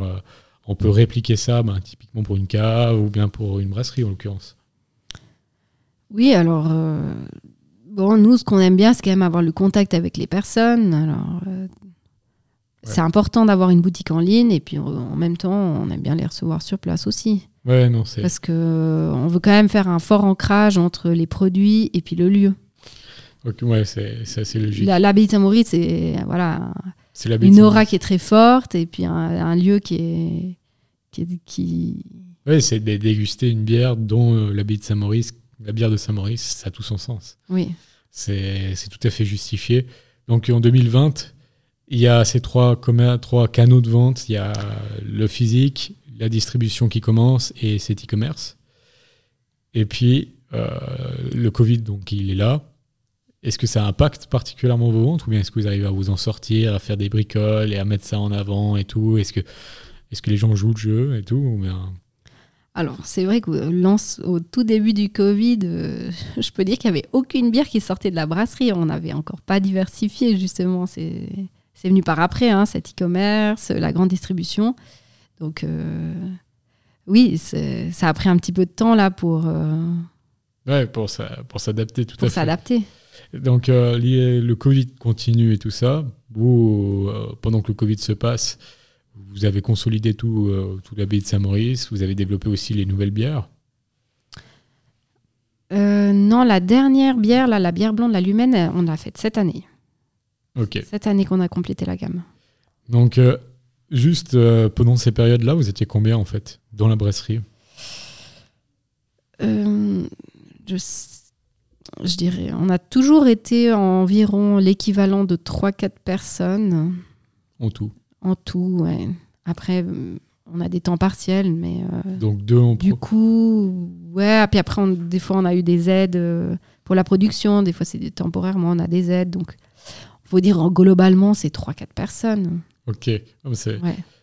on peut répliquer ça ben, typiquement pour une cave ou bien pour une brasserie en l'occurrence. Oui, alors, euh, bon, nous, ce qu'on aime bien, c'est quand même avoir le contact avec les personnes. Alors, euh, c'est important d'avoir une boutique en ligne et puis en même temps, on aime bien les recevoir sur place aussi. Ouais, non, c'est. Parce que on veut quand même faire un fort ancrage entre les produits et puis le lieu. Ok, ouais, c'est assez logique. L'abbaye de Saint-Maurice, c'est voilà, une aura qui est très forte et puis un, lieu qui est. qui, qui... Oui, c'est de déguster une bière dont euh, l'abbaye de Saint-Maurice, la bière de Saint-Maurice, ça a tout son sens. Oui. C'est tout à fait justifié. Donc en 2020, il y a ces trois, trois canaux de vente. Il y a le physique, la distribution qui commence et cet e-commerce. Et puis, euh, le Covid, donc il est là. Est-ce que ça impacte particulièrement vos ventes ou bien est-ce que vous arrivez à vous en sortir, à faire des bricoles et à mettre ça en avant et tout? Est-ce que, est que les gens jouent le jeu et tout ou bien... Alors, c'est vrai qu'au tout début du Covid, euh, je peux dire qu'il n'y avait aucune bière qui sortait de la brasserie. On n'avait encore pas diversifié, justement. C'est venu par après, hein, cet e-commerce, la grande distribution. Donc, euh, oui, ça a pris un petit peu de temps là pour. Euh, ouais, pour s'adapter tout à fait. Pour s'adapter. Donc, euh, le Covid continue et tout ça. Euh, pendant que le Covid se passe, vous avez consolidé tout, euh, tout l'abbaye de Saint-Maurice. Vous avez développé aussi les nouvelles bières. non, la dernière bière, là, la bière blonde, la Lumène, on l'a faite cette année. Ok. Cette année qu'on a complété la gamme. Donc, juste pendant ces périodes-là, vous étiez combien en fait dans la brasserie? Je je dirais, on a toujours été environ l'équivalent de 3-4 personnes. En tout En tout, ouais. Après, on a des temps partiels, mais. Euh, Donc deux en Du coup, ouais. Puis après, des fois, on a eu des aides euh, pour la production. Des fois, c'est temporairement, on a des aides. Donc, il faut dire, globalement, c'est 3-4 personnes. Ok. Ah,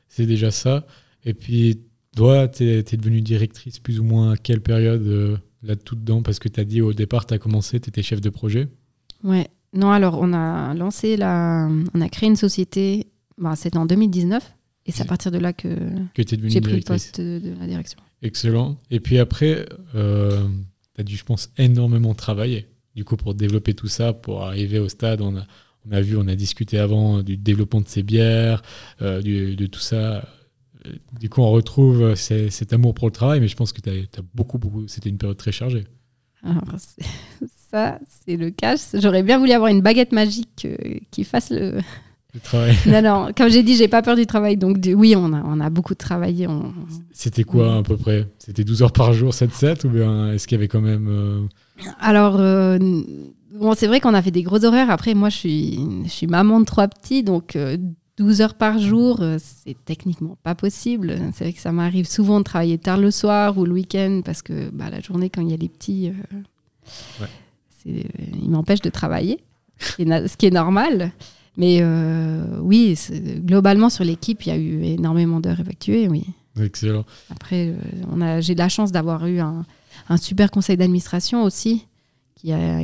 c'est déjà ça. Et puis, toi, tu es, es, devenue directrice plus ou moins à quelle période euh, là-tout dedans? Parce que tu as dit au départ, tu as commencé, tu étais chef de projet. Ouais. Non, alors on a lancé la. On a créé une société, bah, c'était en 2019, et c'est à partir de là que, que j'ai pris le poste de, la direction. Excellent. Et puis après, euh, tu as dû, je pense, énormément travailler, du coup, pour développer tout ça, pour arriver au stade. On a, on a vu, on a discuté avant du développement de ces bières, euh, de tout ça du coup, on retrouve euh, cet amour pour le travail, mais je pense que tu as, beaucoup, beaucoup. C'était une période très chargée. ça, c'est le cas. J'aurais bien voulu avoir une baguette magique euh, qui fasse le. Non, non, comme j'ai dit, j'ai pas peur du travail. Donc, oui, on a, on a beaucoup travaillé. C'était quoi à peu près? C'était 12 heures par jour, 7-7 Ou bien est-ce qu'il y avait quand même. Euh, Alors. Bon, c'est vrai qu'on a fait des gros horaires. Après, moi, je suis, je suis maman de trois petits, donc 12 heures par jour, euh, c'est techniquement pas possible. C'est vrai que ça m'arrive souvent de travailler tard le soir ou le week-end parce que bah, la journée, quand il y a les petits, euh, euh, ils m'empêchent de travailler, ce qui est normal. Mais oui, globalement, sur l'équipe, il y a eu énormément d'heures effectuées, oui. Excellent. Après, j'ai de la chance d'avoir eu un, un super conseil d'administration aussi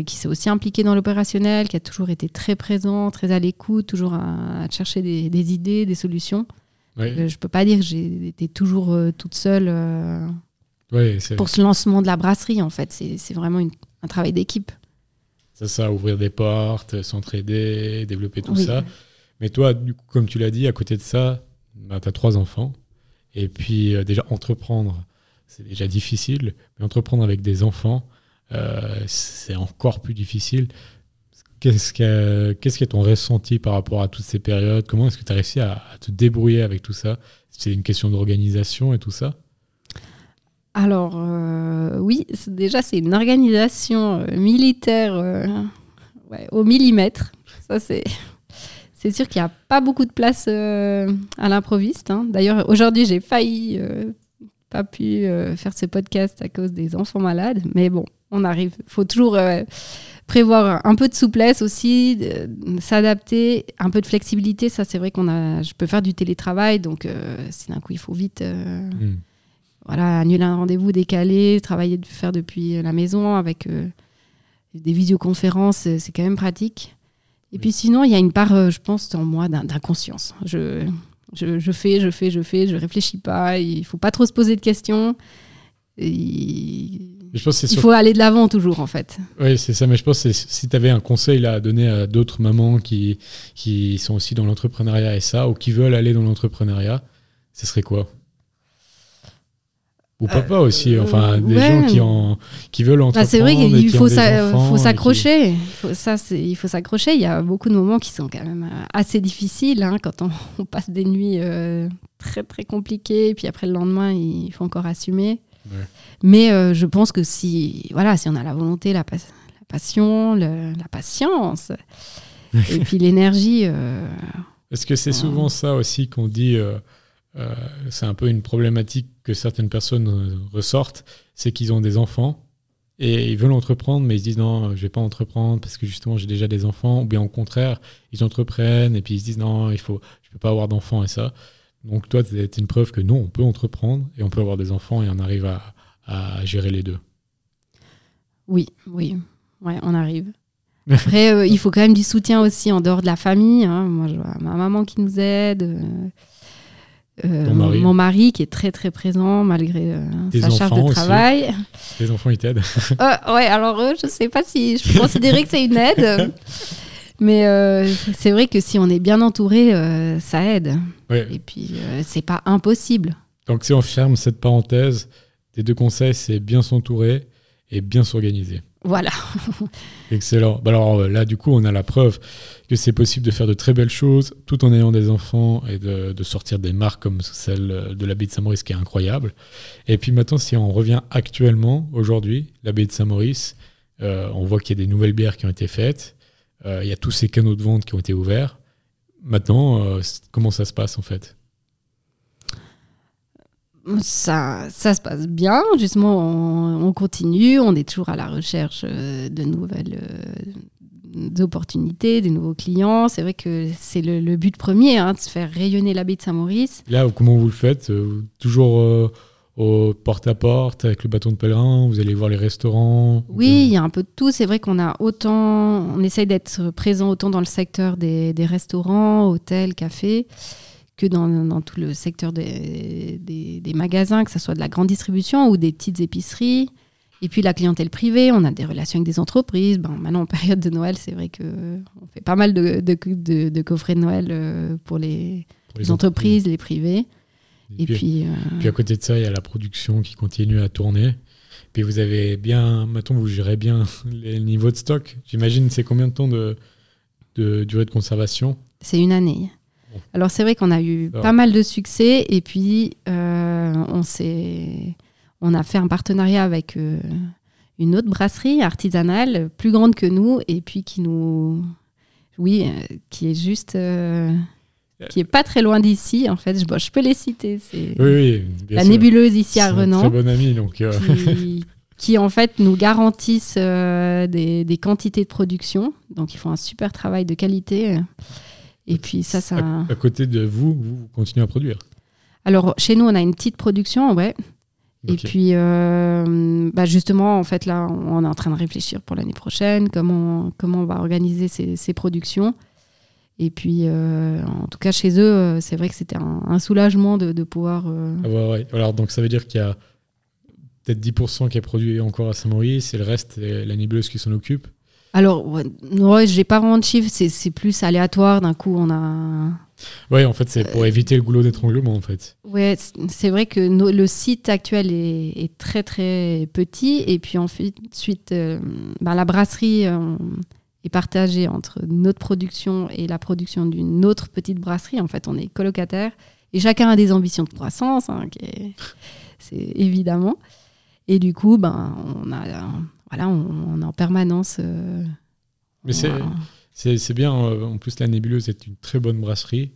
qui, s'est aussi impliqué dans l'opérationnel, qui a toujours été très présent, très à l'écoute, toujours à, chercher des, idées, des solutions. Euh, je ne peux pas dire que j'ai été toujours euh, toute seule euh, pour ce lancement de la brasserie, en fait. C'est vraiment un travail d'équipe. C'est ça, ouvrir des portes, s'entraider, développer tout ça. Mais toi, du coup, comme tu l'as dit, à côté de ça, bah, tu as trois enfants. Et puis déjà entreprendre, c'est déjà difficile, mais entreprendre avec des enfants, c'est encore plus difficile. Qu'est-ce que qu'est-ce est ton ressenti par rapport à toutes ces périodes? Comment est-ce que tu as réussi à, te débrouiller avec tout ça? C'est une question d'organisation et tout ça Alors, euh, oui, déjà, c'est une organisation euh, militaire euh, au millimètre. Ça, c'est. C'est sûr qu'il n'y a pas beaucoup de place à l'improviste. Hein. D'ailleurs, aujourd'hui, j'ai failli pas pu faire ce podcast à cause des enfants malades. Mais bon, on arrive. Il faut toujours prévoir un peu de souplesse aussi, s'adapter, un peu de flexibilité. Ça, c'est vrai qu'on a. Je peux faire du télétravail, donc euh, si d'un coup il faut vite, euh, hmm. Voilà, annuler un rendez-vous, décaler, travailler, faire depuis la maison avec euh, des visioconférences, c'est quand même pratique. Et puis sinon, il y a une part, je pense, en moi d'inconscience. Je, je, je, fais, je fais, je fais, je réfléchis pas. Il faut pas trop se poser de questions. Et il faut aller de l'avant toujours, en fait. Oui, c'est ça. Mais je pense que si tu avais un conseil à donner à d'autres mamans qui, qui sont aussi dans l'entrepreneuriat et ça, ou qui veulent aller dans l'entrepreneuriat, ce serait quoi? Ou papa aussi, euh, enfin des gens qui, en, qui veulent entreprendre. Bah, c'est vrai qu'il faut, faut s'accrocher. Il faut, ça, il faut s'accrocher. Il y a beaucoup de moments qui sont quand même euh, assez difficiles hein, quand on, passe des nuits euh, très très compliquées, et puis après le lendemain, il faut encore assumer. Mais euh, je pense que si, voilà, si on a la volonté, la, passion, la patience, et puis l'énergie. Euh, Est-ce que c'est souvent ça aussi qu'on dit euh, C'est un peu une problématique que certaines personnes ressortent c'est qu'ils ont des enfants et ils veulent entreprendre, mais ils se disent non, je vais pas entreprendre parce que justement j'ai déjà des enfants, ou bien au contraire, ils entreprennent et puis ils se disent non, il faut, je peux pas avoir d'enfants et ça. Donc toi, c'est une preuve que non, on peut entreprendre et on peut avoir des enfants et on arrive à, gérer les deux. Oui, oui, ouais, on arrive. Après, euh, il faut quand même du soutien aussi en dehors de la famille. Hein. Moi, je vois ma maman qui nous aide. Euh, euh, mon, mari qui est très très présent malgré sa charge de travail. Les enfants ils t'aident Ouais, alors eux, je sais pas si je peux considérer que c'est une aide. Mais euh, c'est vrai que si on est bien entouré, euh, ça aide. Et puis, euh, c'est pas impossible. Donc, si on ferme cette parenthèse, tes deux conseils, c'est bien s'entourer et bien s'organiser. Voilà. Excellent. Bah alors là, du coup, on a la preuve que c'est possible de faire de très belles choses tout en ayant des enfants et de, sortir des marques comme celle de l'abbaye de Saint-Maurice qui est incroyable. Et puis maintenant, si on revient actuellement, aujourd'hui, l'abbaye de Saint-Maurice, on voit qu'il y a des nouvelles bières qui ont été faites. Euh, il y a tous ces canaux de vente qui ont été ouverts. Maintenant, euh, comment ça se passe en fait? Ça, ça se passe bien, justement, on, continue, on est toujours à la recherche euh, de nouvelles opportunités, de nouveaux clients. C'est vrai que c'est le, but premier, hein, de se faire rayonner la baie de Saint-Maurice. Là, comment vous le faites Toujours au porte-à-porte avec le bâton de pèlerin Vous allez voir les restaurants Oui, il y a un peu de tout. C'est vrai qu'on a autant, on essaye d'être présent autant dans le secteur des, restaurants, hôtels, cafés, que dans, tout le secteur des, des, magasins, que ce soit de la grande distribution ou des petites épiceries. Et puis la clientèle privée, on a des relations avec des entreprises. Ben, maintenant, en période de Noël, c'est vrai qu'on fait pas mal de, de, de coffrets de Noël euh, pour les, les entreprises, les privés. Et, puis, euh, puis, à côté de ça, il y a la production qui continue à tourner. Puis vous avez bien, maintenant vous gérez bien les niveaux de stock. J'imagine c'est combien de temps de, de durée de conservation? C'est une année. Alors c'est vrai qu'on a eu pas mal de succès et puis euh, on s'est, on a fait un partenariat avec euh, une autre brasserie artisanale plus grande que nous et puis qui nous, oui, qui est juste qui est pas très loin d'ici, en fait. Je, je peux les citer. C'est la nébuleuse ici à Renan. Très bon ami, donc. Euh. Qui, en fait nous garantissent euh, des, des, quantités de production. Donc ils font un super travail de qualité. Et puis ça, ça. À, côté de vous, vous continuez à produire. Alors chez nous, on a une petite production, ouais. Et puis, euh, bah justement, en fait, là, on est en train de réfléchir pour l'année prochaine, comment, comment on va organiser ces, ces productions. Et puis, euh, en tout cas, chez eux, euh, c'est vrai que c'était un, soulagement de, pouvoir. Euh, ah ouais, Alors, donc, ça veut dire qu'il y a peut-être 10% qui est produit encore à Saint-Maurice et le reste, c'est la nébuleuse qui s'en occupe Alors, ouais, ouais j'ai pas vraiment de chiffres, c'est plus aléatoire. D'un coup, on a. Oui, en fait, c'est pour éviter le goulot d'étranglement, en fait. Oui, c'est vrai que le site actuel est, très, très petit. Et puis ensuite, suite, bah, la brasserie est partagée entre notre production et la production d'une autre petite brasserie. En fait, on est colocataires. Et chacun a des ambitions de croissance, hein, c'est évidemment. Et du coup, ben, on a, voilà, on, est en permanence. Euh, Mais c'est bien. Euh, en plus, la nébuleuse est une très bonne brasserie.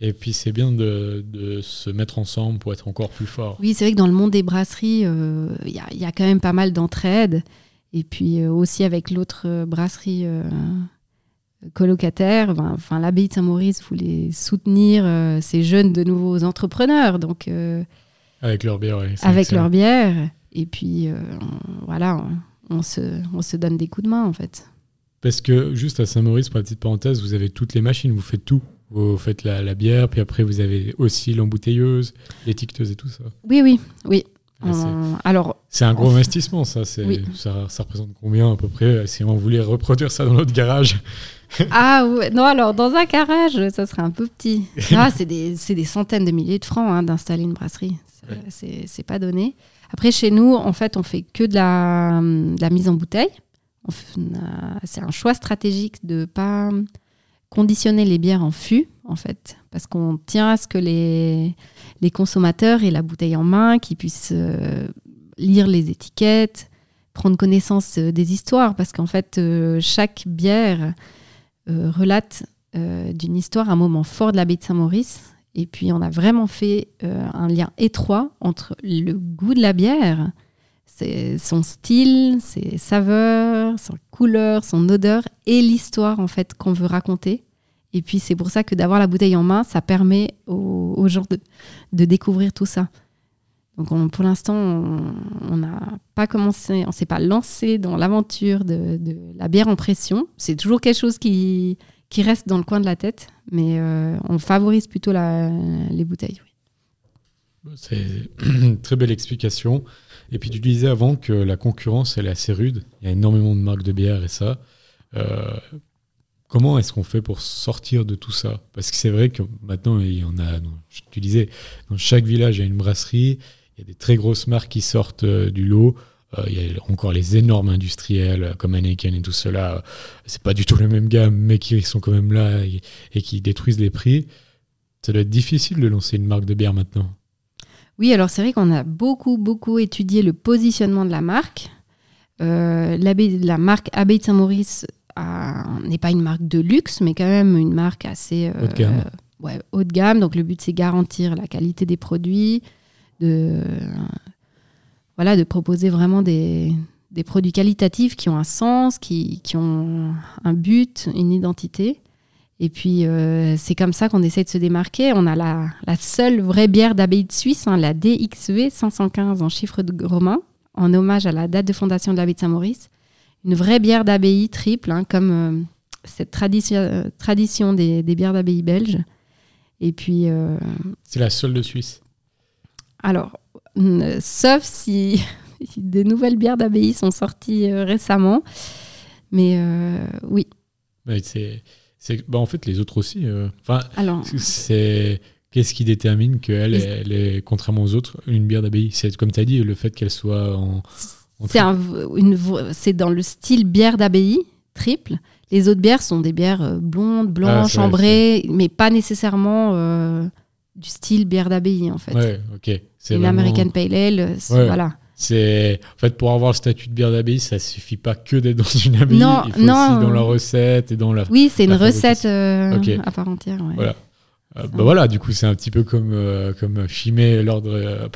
Et puis, c'est bien de, de, se mettre ensemble pour être encore plus fort. Oui, c'est vrai que dans le monde des brasseries, euh, il y, y, a quand même pas mal d'entraide. Et puis aussi avec l'autre brasserie colocataire, ben, enfin, l'abbaye de Saint-Maurice voulait soutenir ces jeunes de nouveaux entrepreneurs. Donc, avec leur bière, oui. Avec leur bière. Et puis, voilà, on se, on se donne des coups de main en fait. Parce que juste à Saint-Maurice, pour la petite parenthèse, vous avez toutes les machines, vous faites tout. Vous faites la, bière, puis après vous avez aussi l'embouteilleuse, l'étiqueteuse et tout ça. Oui, oui, oui. alors, c'est un gros investissement, ça. Ça, ça, représente combien à peu près si on voulait reproduire ça dans notre garage? Ah ouais, non, alors dans un garage, ça serait un peu petit. Ah, c'est des, des, centaines de milliers de francs hein, d'installer une brasserie. C'est pas donné. Après, chez nous, en fait, on fait que de la, mise en bouteille. C'est un choix stratégique de ne pas conditionner les bières en fût, en fait, parce qu'on tient à ce que les, les consommateurs aient la bouteille en main, qu'ils puissent euh, lire les étiquettes, prendre connaissance euh, des histoires, parce qu'en fait, euh, chaque bière relate d'une histoire, un moment fort de la de Saint-Maurice, et puis, on a vraiment fait euh, un lien étroit entre le goût de la bière, son style, ses saveurs, sa couleur, son odeur et l'histoire en fait qu'on veut raconter. Et puis, c'est pour ça que d'avoir la bouteille en main, ça permet aux, gens de, découvrir tout ça. Donc, pour l'instant, on n'a pas commencé, on s'est pas lancé dans l'aventure de, la bière en pression. C'est toujours quelque chose qui, reste dans le coin de la tête, mais euh, on favorise plutôt les bouteilles. C'est une très belle explication. Et puis tu disais avant que la concurrence, elle est assez rude. Il y a énormément de marques de bière et ça. Euh, comment est-ce qu'on fait pour sortir de tout ça? Parce que c'est vrai que maintenant, il y en a, tu disais, dans chaque village, il y a une brasserie, il y a des très grosses marques qui sortent euh, du lot. Euh, il y a encore les énormes industriels euh, comme Heineken et tout cela. C'est pas du tout la même gamme, mais qui sont quand même là et, qui détruisent les prix. Ça doit être difficile de lancer une marque de bière maintenant. Oui, alors c'est vrai qu'on a beaucoup, beaucoup étudié le positionnement de la marque. Euh, la marque Abbey de Saint-Maurice n'est pas une marque de luxe, mais quand même une marque assez haut de gamme. ouais, haut de gamme. Donc le but, c'est garantir la qualité des produits, de voilà, de proposer vraiment des, produits qualitatifs qui ont un sens, qui, ont un but, une identité. Et puis, euh, c'est comme ça qu'on essaie de se démarquer. On a la, seule vraie bière d'abbaye de Suisse, hein, la DXV 515 en chiffre de romain, en hommage à la date de fondation de l'abbaye de Saint-Maurice. Une vraie bière d'abbaye triple, hein, comme euh, cette tradition, tradition des, bières d'abbaye belges. Et puis. Euh, c'est la seule de Suisse. Alors, sauf si des nouvelles bières d'abbaye sont sorties euh, récemment. Mais euh, oui. c'est, bah, en fait, les autres aussi. Euh, enfin, c'est qu'est-ce qui détermine qu'elle elle est, contrairement aux autres, une bière d'abbaye? C'est comme tu as dit, le fait qu'elle soit en. c'est, dans le style bière d'abbaye, triple. Les autres bières sont des bières blondes, blanches, ah, ambrées, mais pas nécessairement du style bière d'abbaye en fait. Ouais, ok. C'est une American Pale Ale, voilà. C'est en fait pour avoir le statut de bière d'abbaye, ça suffit pas que d'être dans une abbaye, non, il faut non. aussi dans la recette et dans la. Oui, c'est une recette euh, à part entière. Voilà. Euh, bah voilà, du coup, c'est un petit peu comme euh, comme l'ordre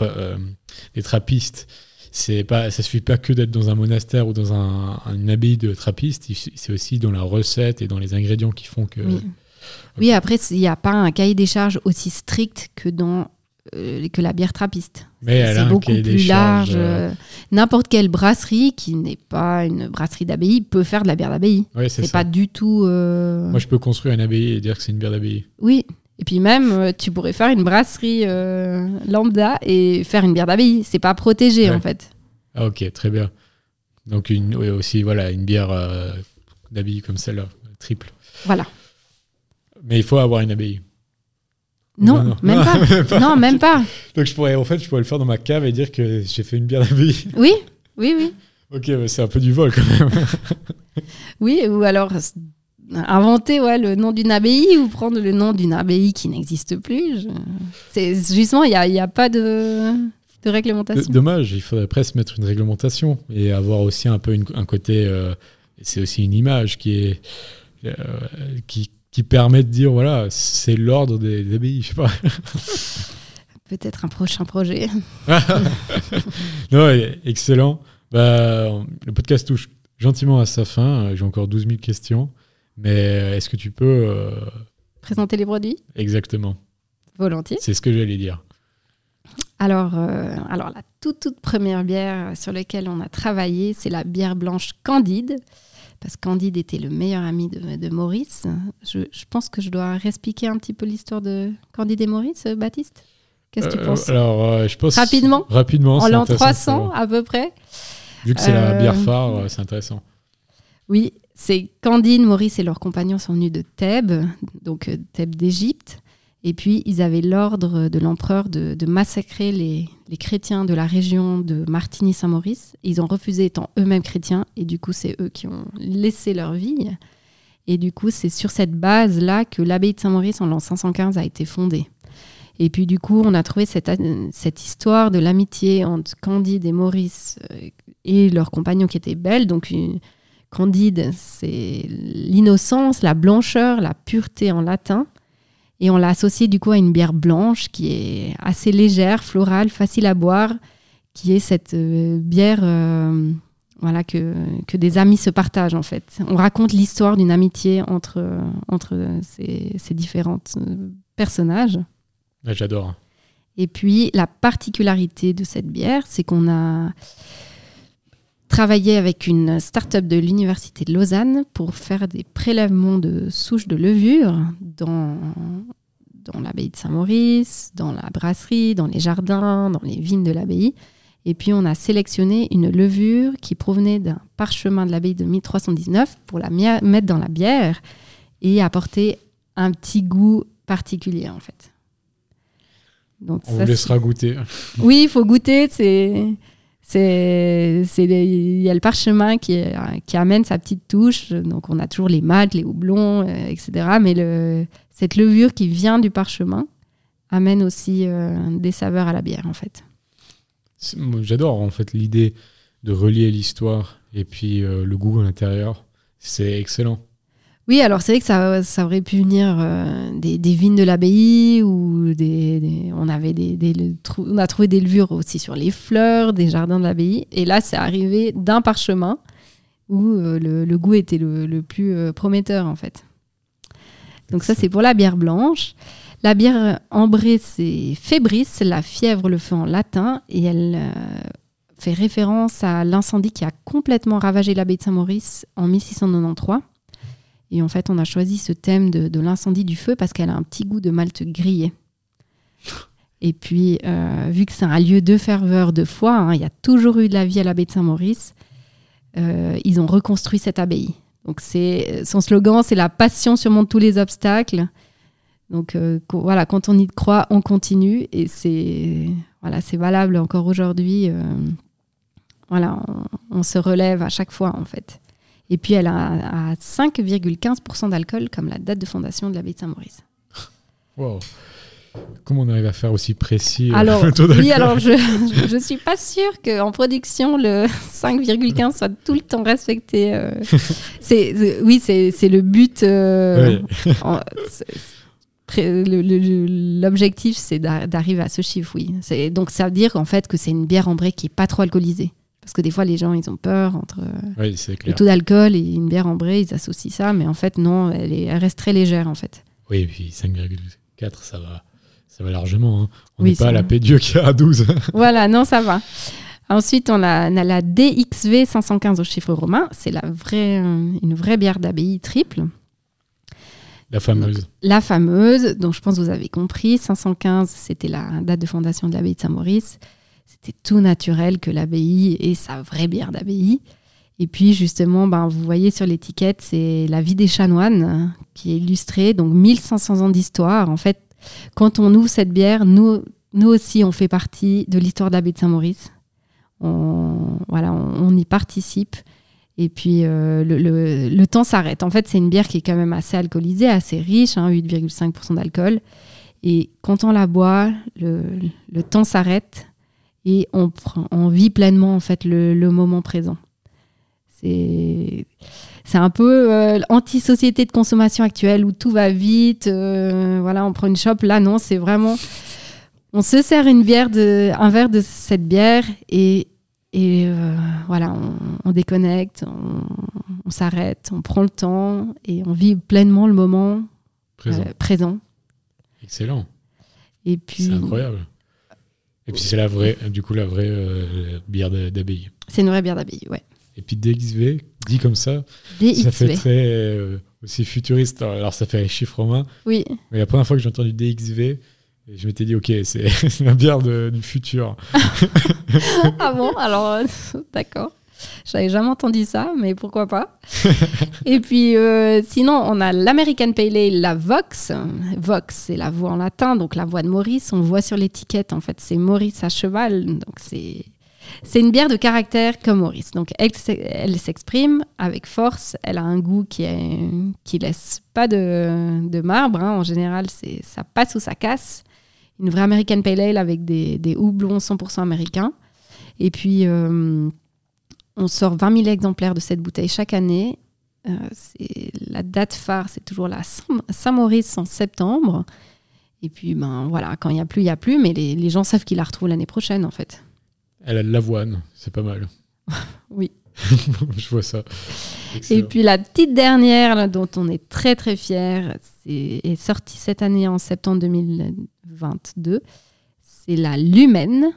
des trappistes. C'est pas, ça suffit pas que d'être dans un monastère ou dans un, une abbaye de trappistes. C'est aussi dans la recette et dans les ingrédients qui font que. Oui, après, il n'y a pas un cahier des charges aussi strict que dans euh, que la bière trappiste. C'est beaucoup plus large. Euh, n'importe quelle brasserie qui n'est pas une brasserie d'abbaye peut faire de la bière d'abbaye. c'est pas du tout. Euh, Moi, je peux construire une abbaye et dire que c'est une bière d'abbaye. Oui. Et puis même, tu pourrais faire une brasserie lambda et faire une bière d'abbaye. C'est pas protégé en fait. Ah, ok, très bien. Donc une, aussi voilà une bière d'abbaye comme celle-là, triple. Voilà. Mais il faut avoir une abbaye. Non, Même, pas. Non, même pas. Donc je pourrais, en fait, je pourrais le faire dans ma cave et dire que j'ai fait une bière d'abbaye. Oui, oui, oui. ok, c'est un peu du vol quand même. oui, ou alors inventer ouais, le nom d'une abbaye ou prendre le nom d'une abbaye qui n'existe plus. C'est justement, il n'y a, a, pas de, de réglementation. Dommage, il faudrait presque mettre une réglementation et avoir aussi un peu un côté. Euh, c'est aussi une image qui est euh, qui, qui, permet de dire voilà, c'est l'ordre des, abbayes, je sais pas. Peut-être un prochain projet. non, excellent. Bah, le podcast touche gentiment à sa fin. J'ai encore 12 000 questions. Mais euh, est-ce que tu peux... Euh, Présenter les produits? Exactement. Volontiers. C'est ce que j'allais dire. Alors, euh, alors, la toute, toute première bière sur laquelle on a travaillé, c'est la bière blanche Candide. Parce que Candide était le meilleur ami de, Maurice. Je, pense que je dois réexpliquer un petit peu l'histoire de Candide et Maurice, Baptiste Qu'est-ce que tu penses Alors, je pense. Rapidement Rapidement. En l'an 300, à peu près. Vu que c'est la bière phare, c'est intéressant. Oui, c'est Candide, Maurice et leurs compagnons sont venus de Thèbes, donc euh, Thèbes d'Égypte. Et puis, ils avaient l'ordre de l'empereur de, massacrer les, chrétiens de la région de Martigny-Saint-Maurice. Ils ont refusé étant eux-mêmes chrétiens, et du coup, c'est eux qui ont laissé leur vie. Et du coup, c'est sur cette base-là que l'abbaye de Saint-Maurice, en l'an 515, a été fondée. Et puis, du coup, on a trouvé cette, cette histoire de l'amitié entre Candide et Maurice euh, et leurs compagnons qui étaient belles. Donc, Candide, c'est l'innocence, la blancheur, la pureté en latin. Et on l'a associé du coup à une bière blanche qui est assez légère, florale, facile à boire, qui est cette euh, bière euh, voilà, que, que des amis se partagent en fait. On raconte l'histoire d'une amitié entre, entre ces, ces différents euh, personnages. J'adore. Et puis la particularité de cette bière, c'est qu'on a travaillé avec une start-up de l'Université de Lausanne pour faire des prélèvements de souches de levure dans, dans l'abbaye de Saint-Maurice, dans la brasserie, dans les jardins, dans les vignes de l'abbaye. Et puis on a sélectionné une levure qui provenait d'un parchemin de l'abbaye de 1319 pour la mettre dans la bière et apporter un petit goût particulier en fait. Donc, on vous laissera goûter. Oui, il faut goûter. C'est c'est il y a le parchemin qui, qui amène sa petite touche. Donc on a toujours les maltes les houblons euh, etc mais le, cette levure qui vient du parchemin amène aussi euh, des saveurs à la bière en fait. J'adore en fait l'idée de relier l'histoire et puis euh, le goût à l'intérieur. C'est excellent oui, alors c'est vrai que ça, ça, aurait pu venir euh, des, des, vignes de l'abbaye ou des, on avait des, on a trouvé des levures aussi sur les fleurs des jardins de l'abbaye. Et là, c'est arrivé d'un parchemin où euh, le, goût était le, plus euh, prometteur en fait. Donc ça, c'est pour la bière blanche. La bière ambrée, c'est fébris, la fièvre, le feu en latin, et elle fait référence à l'incendie qui a complètement ravagé l'abbaye de Saint-Maurice en 1693. Et en fait, on a choisi ce thème de, l'incendie du feu parce qu'elle a un petit goût de malt grillé. Et puis, euh, vu que c'est un lieu de ferveur, de foi, hein, il y a toujours eu de la vie à l'abbaye de Saint-Maurice, euh, ils ont reconstruit cette abbaye. Donc, son slogan, c'est la passion surmonte tous les obstacles. Donc, euh, voilà, quand on y croit, on continue. Et c'est voilà, valable encore aujourd'hui. voilà, on, se relève à chaque fois, en fait. Et puis elle a, 5,15% d'alcool comme la date de fondation de l'abbaye de Saint-Maurice. Wow. Comment on arrive à faire aussi précis euh, alors, Oui, alors je ne suis pas sûre qu'en production, le 5,15 soit tout le temps respecté. Euh. c'est, oui, c'est, le but. Euh, l'objectif, c'est d'arriver à ce chiffre, oui. donc ça veut dire en fait que c'est une bière ambrée qui n'est pas trop alcoolisée. Parce que des fois, les gens, ils ont peur entre le taux d'alcool et une bière ambrée, ils associent ça, mais en fait, non, elle, est, reste très légère, en fait. Oui, et puis 5,4, ça va, ça va largement. Hein. On n'est pas à la Pédieu qui est à 12. voilà, non, ça va. Ensuite, on a, on a, la DXV 515 au chiffre romain. C'est la vraie, une vraie bière d'abbaye triple. La fameuse. la fameuse, donc je pense que vous avez compris. 515, c'était la date de fondation de l'abbaye de Saint-Maurice. C'était tout naturel que l'abbaye ait sa vraie bière d'abbaye. Et puis justement, ben, vous voyez sur l'étiquette, c'est la vie des chanoines qui est illustrée, donc 1500 ans d'histoire. En fait, quand on ouvre cette bière, nous, nous aussi, on fait partie de l'histoire de de Saint-Maurice. On, voilà, on, y participe. Et puis, euh, le, temps s'arrête. En fait, c'est une bière qui est quand même assez alcoolisée, assez riche, 8,5% hein, d'alcool. Et quand on la boit, le, temps s'arrête et on, on, vit pleinement en fait le, moment présent. C'est c'est un peu euh, anti-société de consommation actuelle où tout va vite. Euh, voilà, on prend une chope. Là, non, c'est vraiment. On se sert une bière de, un verre de cette bière et, et euh, voilà, on, déconnecte, on, s'arrête, on prend le temps et on vit pleinement le moment présent. Excellent. Et puis. C'est incroyable. Et puis c'est la vraie, du coup, la vraie bière d'abbaye. C'est une vraie bière d'abbaye, ouais. Et puis DXV, dit comme ça, ça fait très euh, aussi futuriste. Alors ça fait chiffre romain. Oui. Mais la première fois que j'ai entendu DXV, je m'étais dit, ok, c'est la bière du futur. ah bon Alors, euh, d'accord. J'avais jamais entendu ça, mais pourquoi pas. Et puis, euh, sinon, on a l'American Pale Ale, la Vox. Vox, c'est la voix en latin, donc la voix de Maurice. On voit sur l'étiquette, en fait, c'est Maurice à cheval. Donc, c'est c'est une bière de caractère comme Maurice. Donc, elle, s'exprime avec force. Elle a un goût qui, est, qui laisse pas de, marbre. Hein. En général, c'est ça passe ou ça casse. Une vraie American Pale Ale avec des, des houblons 100% américains. Et puis, euh, on sort 20 000 exemplaires de cette bouteille chaque année. Euh, la date phare, c'est toujours la Saint-Maurice en septembre. Et puis, ben voilà, quand il n'y a plus, il n'y a plus, mais les, les gens savent qu'ils la retrouvent l'année prochaine, en fait. Elle a de l'avoine, c'est pas mal. oui. Je vois ça. Et puis la petite dernière dont on est très très fier, c'est, est sortie cette année en septembre 2022. C'est la Lumen.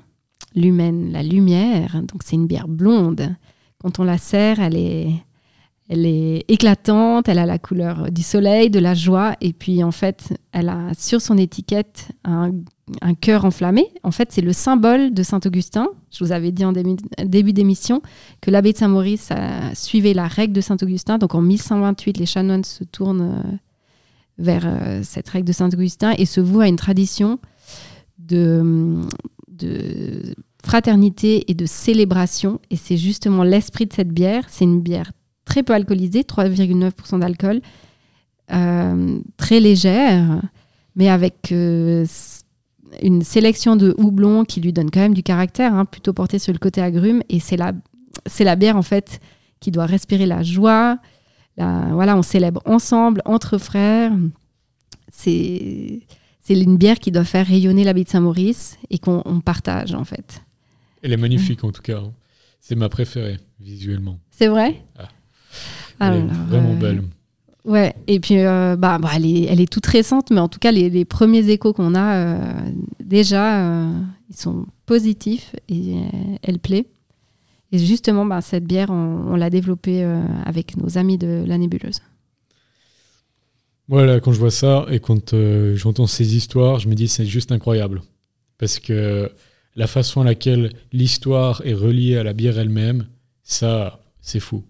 Lumen, la lumière. Donc c'est une bière blonde. Quand on la sert, elle est, elle est éclatante, elle a la couleur du soleil, de la joie, et puis en fait, elle a sur son étiquette un, cœur enflammé. En fait, c'est le symbole de Saint-Augustin. Je vous avais dit en début, d'émission que l'abbé de Saint-Maurice suivait la règle de Saint-Augustin. Donc en 1128, les chanoines se tournent euh, vers euh, cette règle de Saint-Augustin et se vouent à une tradition de, de fraternité et de célébration. Et c'est justement l'esprit de cette bière. C'est une bière très peu alcoolisée, 3,9% d'alcool, euh, très légère, mais avec euh, une sélection de houblons qui lui donne quand même du caractère, hein, plutôt porté sur le côté agrume. Et c'est la, la bière, en fait, qui doit respirer la joie. Voilà, on célèbre ensemble, entre frères. C'est, une bière qui doit faire rayonner la de Saint-Maurice et qu'on partage, en fait. Elle est magnifique, en tout cas. Hein. C'est ma préférée, visuellement. C'est vrai ah. Elle est vraiment euh, belle. Ouais, et puis euh, bah, bah, elle, est, elle, est, toute récente, mais en tout cas, les, les premiers échos qu'on a, euh, déjà, ils sont positifs et elle plaît. Et justement, bah, cette bière, on, l'a développée avec nos amis de la nébuleuse. Voilà, quand je vois ça et quand j'entends ces histoires, je me dis c'est juste incroyable. Parce que la façon à laquelle l'histoire est reliée à la bière elle-même, ça, c'est fou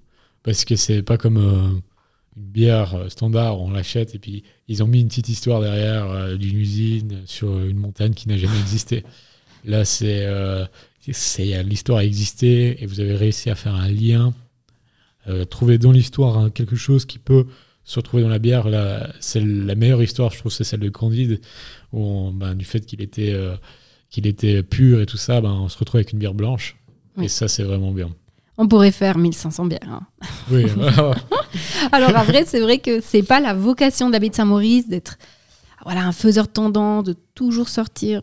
parce que c'est pas comme euh, une bière euh, standard, on l'achète et puis ils ont mis une petite histoire derrière euh, d'une usine sur une montagne qui n'a jamais existé. Là, c'est l'histoire a existé et vous avez réussi à faire un lien, trouver dans l'histoire quelque chose qui peut se retrouver dans la bière. C'est la meilleure histoire, je trouve, c'est celle de Candide, ben, du fait qu'il était, qu'il était pur et tout ça, ben, on se retrouve avec une bière blanche. Et ça, c'est vraiment bien. On pourrait faire 1500 bières. Hein. Oui. Alors, vrai, c'est vrai que c'est pas la vocation de Saint-Maurice d'être voilà, un faiseur tendant, de toujours sortir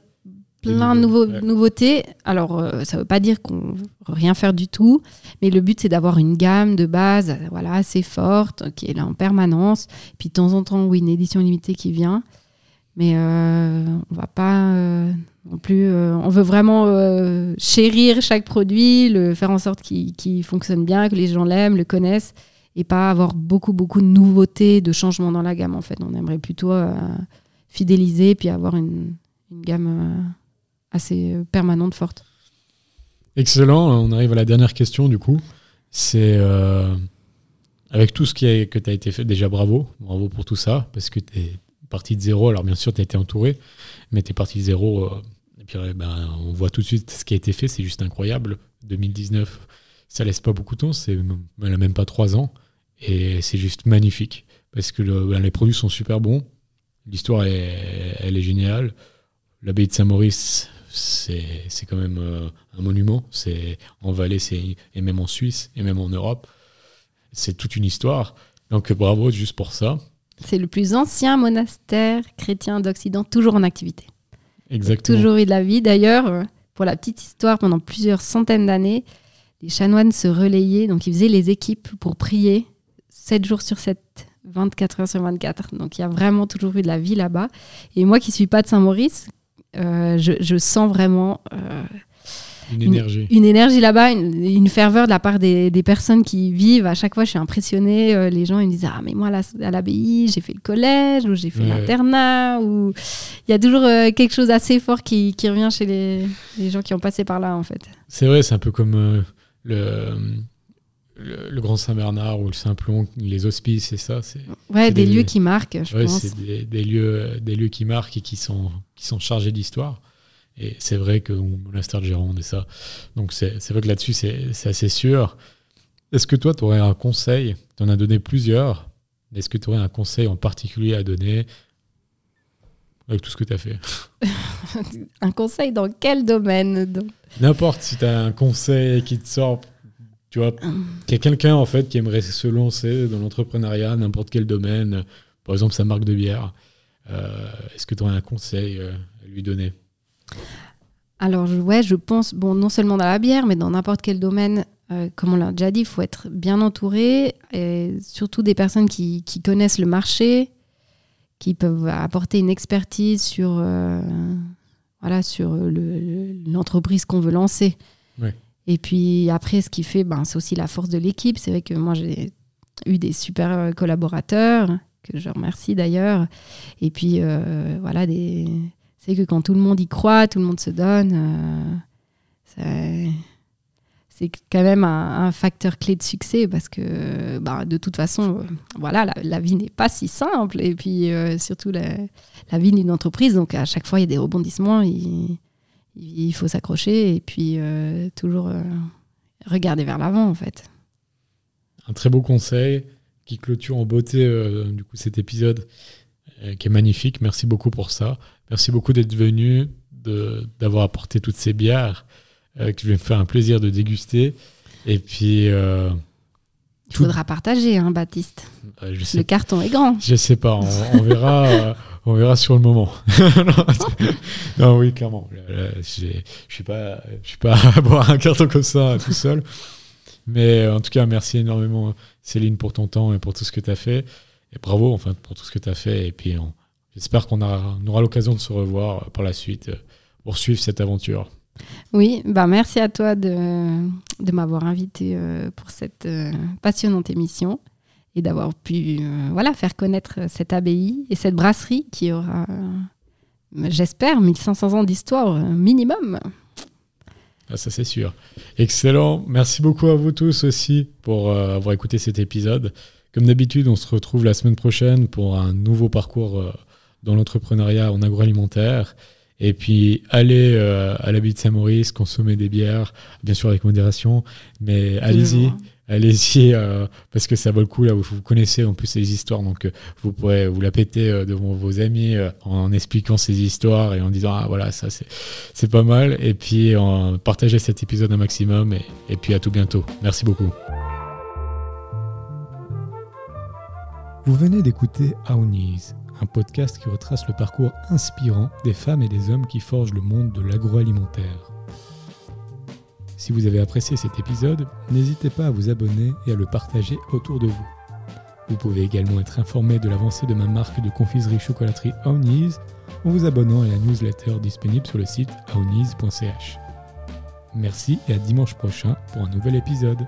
plein de nouveautés. Alors, euh, ça veut pas dire qu'on veut rien faire du tout, mais le but, c'est d'avoir une gamme de base voilà, assez forte, qui est là en permanence. Puis, de temps en temps, oui, une édition limitée qui vient. Mais euh, on va pas euh, non plus. Euh, on veut vraiment chérir chaque produit, le faire en sorte qu'il fonctionne bien, que les gens l'aiment, le connaissent, et pas avoir beaucoup beaucoup de nouveautés, de changements dans la gamme. En fait, on aimerait plutôt fidéliser puis avoir une, gamme assez permanente, forte. Excellent. On arrive à la dernière question du coup. C'est avec tout ce qui a, que tu as été fait, déjà bravo, bravo pour tout ça, parce que tu es parti de zéro. Alors bien sûr, tu as été entouré, mais tu es parti de zéro. et puis ben, on voit tout de suite ce qui a été fait, c'est juste incroyable. 2019, ça laisse pas beaucoup de temps, c'est même pas trois ans, et c'est juste magnifique parce que ben, les produits sont super bons, l'histoire elle est géniale. L'abbaye de Saint-Maurice, c'est quand même euh, un monument. C'est en Valais, et même en Suisse, et même en Europe. C'est toute une histoire. Donc bravo juste pour ça. C'est le plus ancien monastère chrétien d'Occident, toujours en activité. Exactement. Toujours eu de la vie. D'ailleurs, euh, pour la petite histoire, pendant plusieurs centaines d'années, les chanoines se relayaient, donc ils faisaient les équipes pour prier 7 jours sur 7, 24 heures sur 24. Donc il y a vraiment toujours eu de la vie là-bas. Et moi qui ne suis pas de Saint-Maurice, euh, je, sens vraiment euh, une énergie, une, énergie là-bas, une, ferveur de la part des, personnes qui vivent. À chaque fois, je suis impressionnée. Euh, les gens ils me disent ah mais moi à l'abbaye, j'ai fait le collège ou j'ai fait l'internat ou il y a toujours quelque chose assez fort qui, revient chez les, les, gens qui ont passé par là en fait. C'est vrai, c'est un peu comme le le, Grand Saint-Bernard ou le Saint-Plon, les hospices et ça. C'est, ouais, des, lieux qui marquent, je ouais, pense. C'est des, lieux, des lieux qui marquent et qui sont, qui sont chargés d'histoire. Et c'est vrai que monastère de Gironde et ça. Donc c'est, vrai que là-dessus, c'est, assez sûr. Est-ce que toi, tu aurais un conseil? Tu en as donné plusieurs. Est-ce que tu aurais un conseil en particulier à donner avec tout ce que tu as fait? Un conseil dans quel domaine N'importe, si tu as un conseil qui te sort tu vois, qu'il y a quelqu'un en fait qui aimerait se lancer dans l'entrepreneuriat, n'importe quel domaine, par exemple sa marque de bière. Euh, est-ce que tu aurais un conseil euh, à lui donner? Alors, ouais, je pense, bon, non seulement dans la bière, mais dans n'importe quel domaine, euh, comme on l'a déjà dit, il faut être bien entouré, et surtout des personnes qui, qui connaissent le marché, qui peuvent apporter une expertise sur, voilà, sur l'entreprise qu'on veut lancer. Ouais. Et puis après, ce qui fait, ben, c'est aussi la force de l'équipe. C'est vrai que moi, j'ai eu des super euh, collaborateurs, que je remercie d'ailleurs. Et puis, euh, voilà, des... c'est que quand tout le monde y croit, tout le monde se donne, euh, c'est quand même un, facteur clé de succès parce que ben, de toute façon, voilà, la, vie n'est pas si simple. Et puis, surtout la, vie d'une entreprise. Donc, à chaque fois, il y a des rebondissements. Il faut s'accrocher et puis euh, toujours euh, regarder vers l'avant en fait. Un très beau conseil qui clôture en beauté euh, du coup cet épisode qui est magnifique. Merci beaucoup pour ça. Merci beaucoup d'être venu, d'avoir apporté toutes ces bières que je vais me faire un plaisir de déguster. Et puis. il faudra partager, hein, Baptiste. le carton est grand. Je sais pas, on verra. On verra sur le moment. non, oui, clairement. Je ne suis pas, je suis pas à boire un carton comme ça tout seul. Mais euh, en tout cas, merci énormément, Céline, pour ton temps et pour tout ce que tu as fait. Et bravo, enfin, pour tout ce que tu as fait. Et puis, j'espère qu'on aura, l'occasion de se revoir par la suite euh, pour suivre cette aventure. Oui, bah merci à toi de, de m'avoir invité euh, pour cette passionnante émission et d'avoir pu euh, voilà, faire connaître cette abbaye et cette brasserie qui aura, euh, j'espère, 1500 ans d'histoire euh, minimum. Ah, ça c'est sûr. Excellent. Merci beaucoup à vous tous aussi pour avoir écouté cet épisode. Comme d'habitude, on se retrouve la semaine prochaine pour un nouveau parcours dans l'entrepreneuriat en agroalimentaire. Et puis, allez à la de Saint-Maurice, consommer des bières, bien sûr avec modération, mais allez-y allez-y euh, parce que ça vaut le coup là vous connaissez en plus les histoires donc euh, vous pourrez vous la péter euh, devant vos amis en expliquant ces histoires et en disant ah voilà ça c'est pas mal. Et puis partagez cet épisode un maximum et, et puis à tout bientôt. Merci beaucoup. Vous venez d'écouter Aounies un podcast qui retrace le parcours inspirant des femmes et des hommes qui forgent le monde de l'agroalimentaire si vous avez apprécié cet épisode, n'hésitez pas à vous abonner et à le partager autour de vous. Vous pouvez également être informé de l'avancée de ma marque de confiserie chocolaterie Aounies en vous abonnant à la newsletter disponible sur le site aounies.ch. Merci et à dimanche prochain pour un nouvel épisode.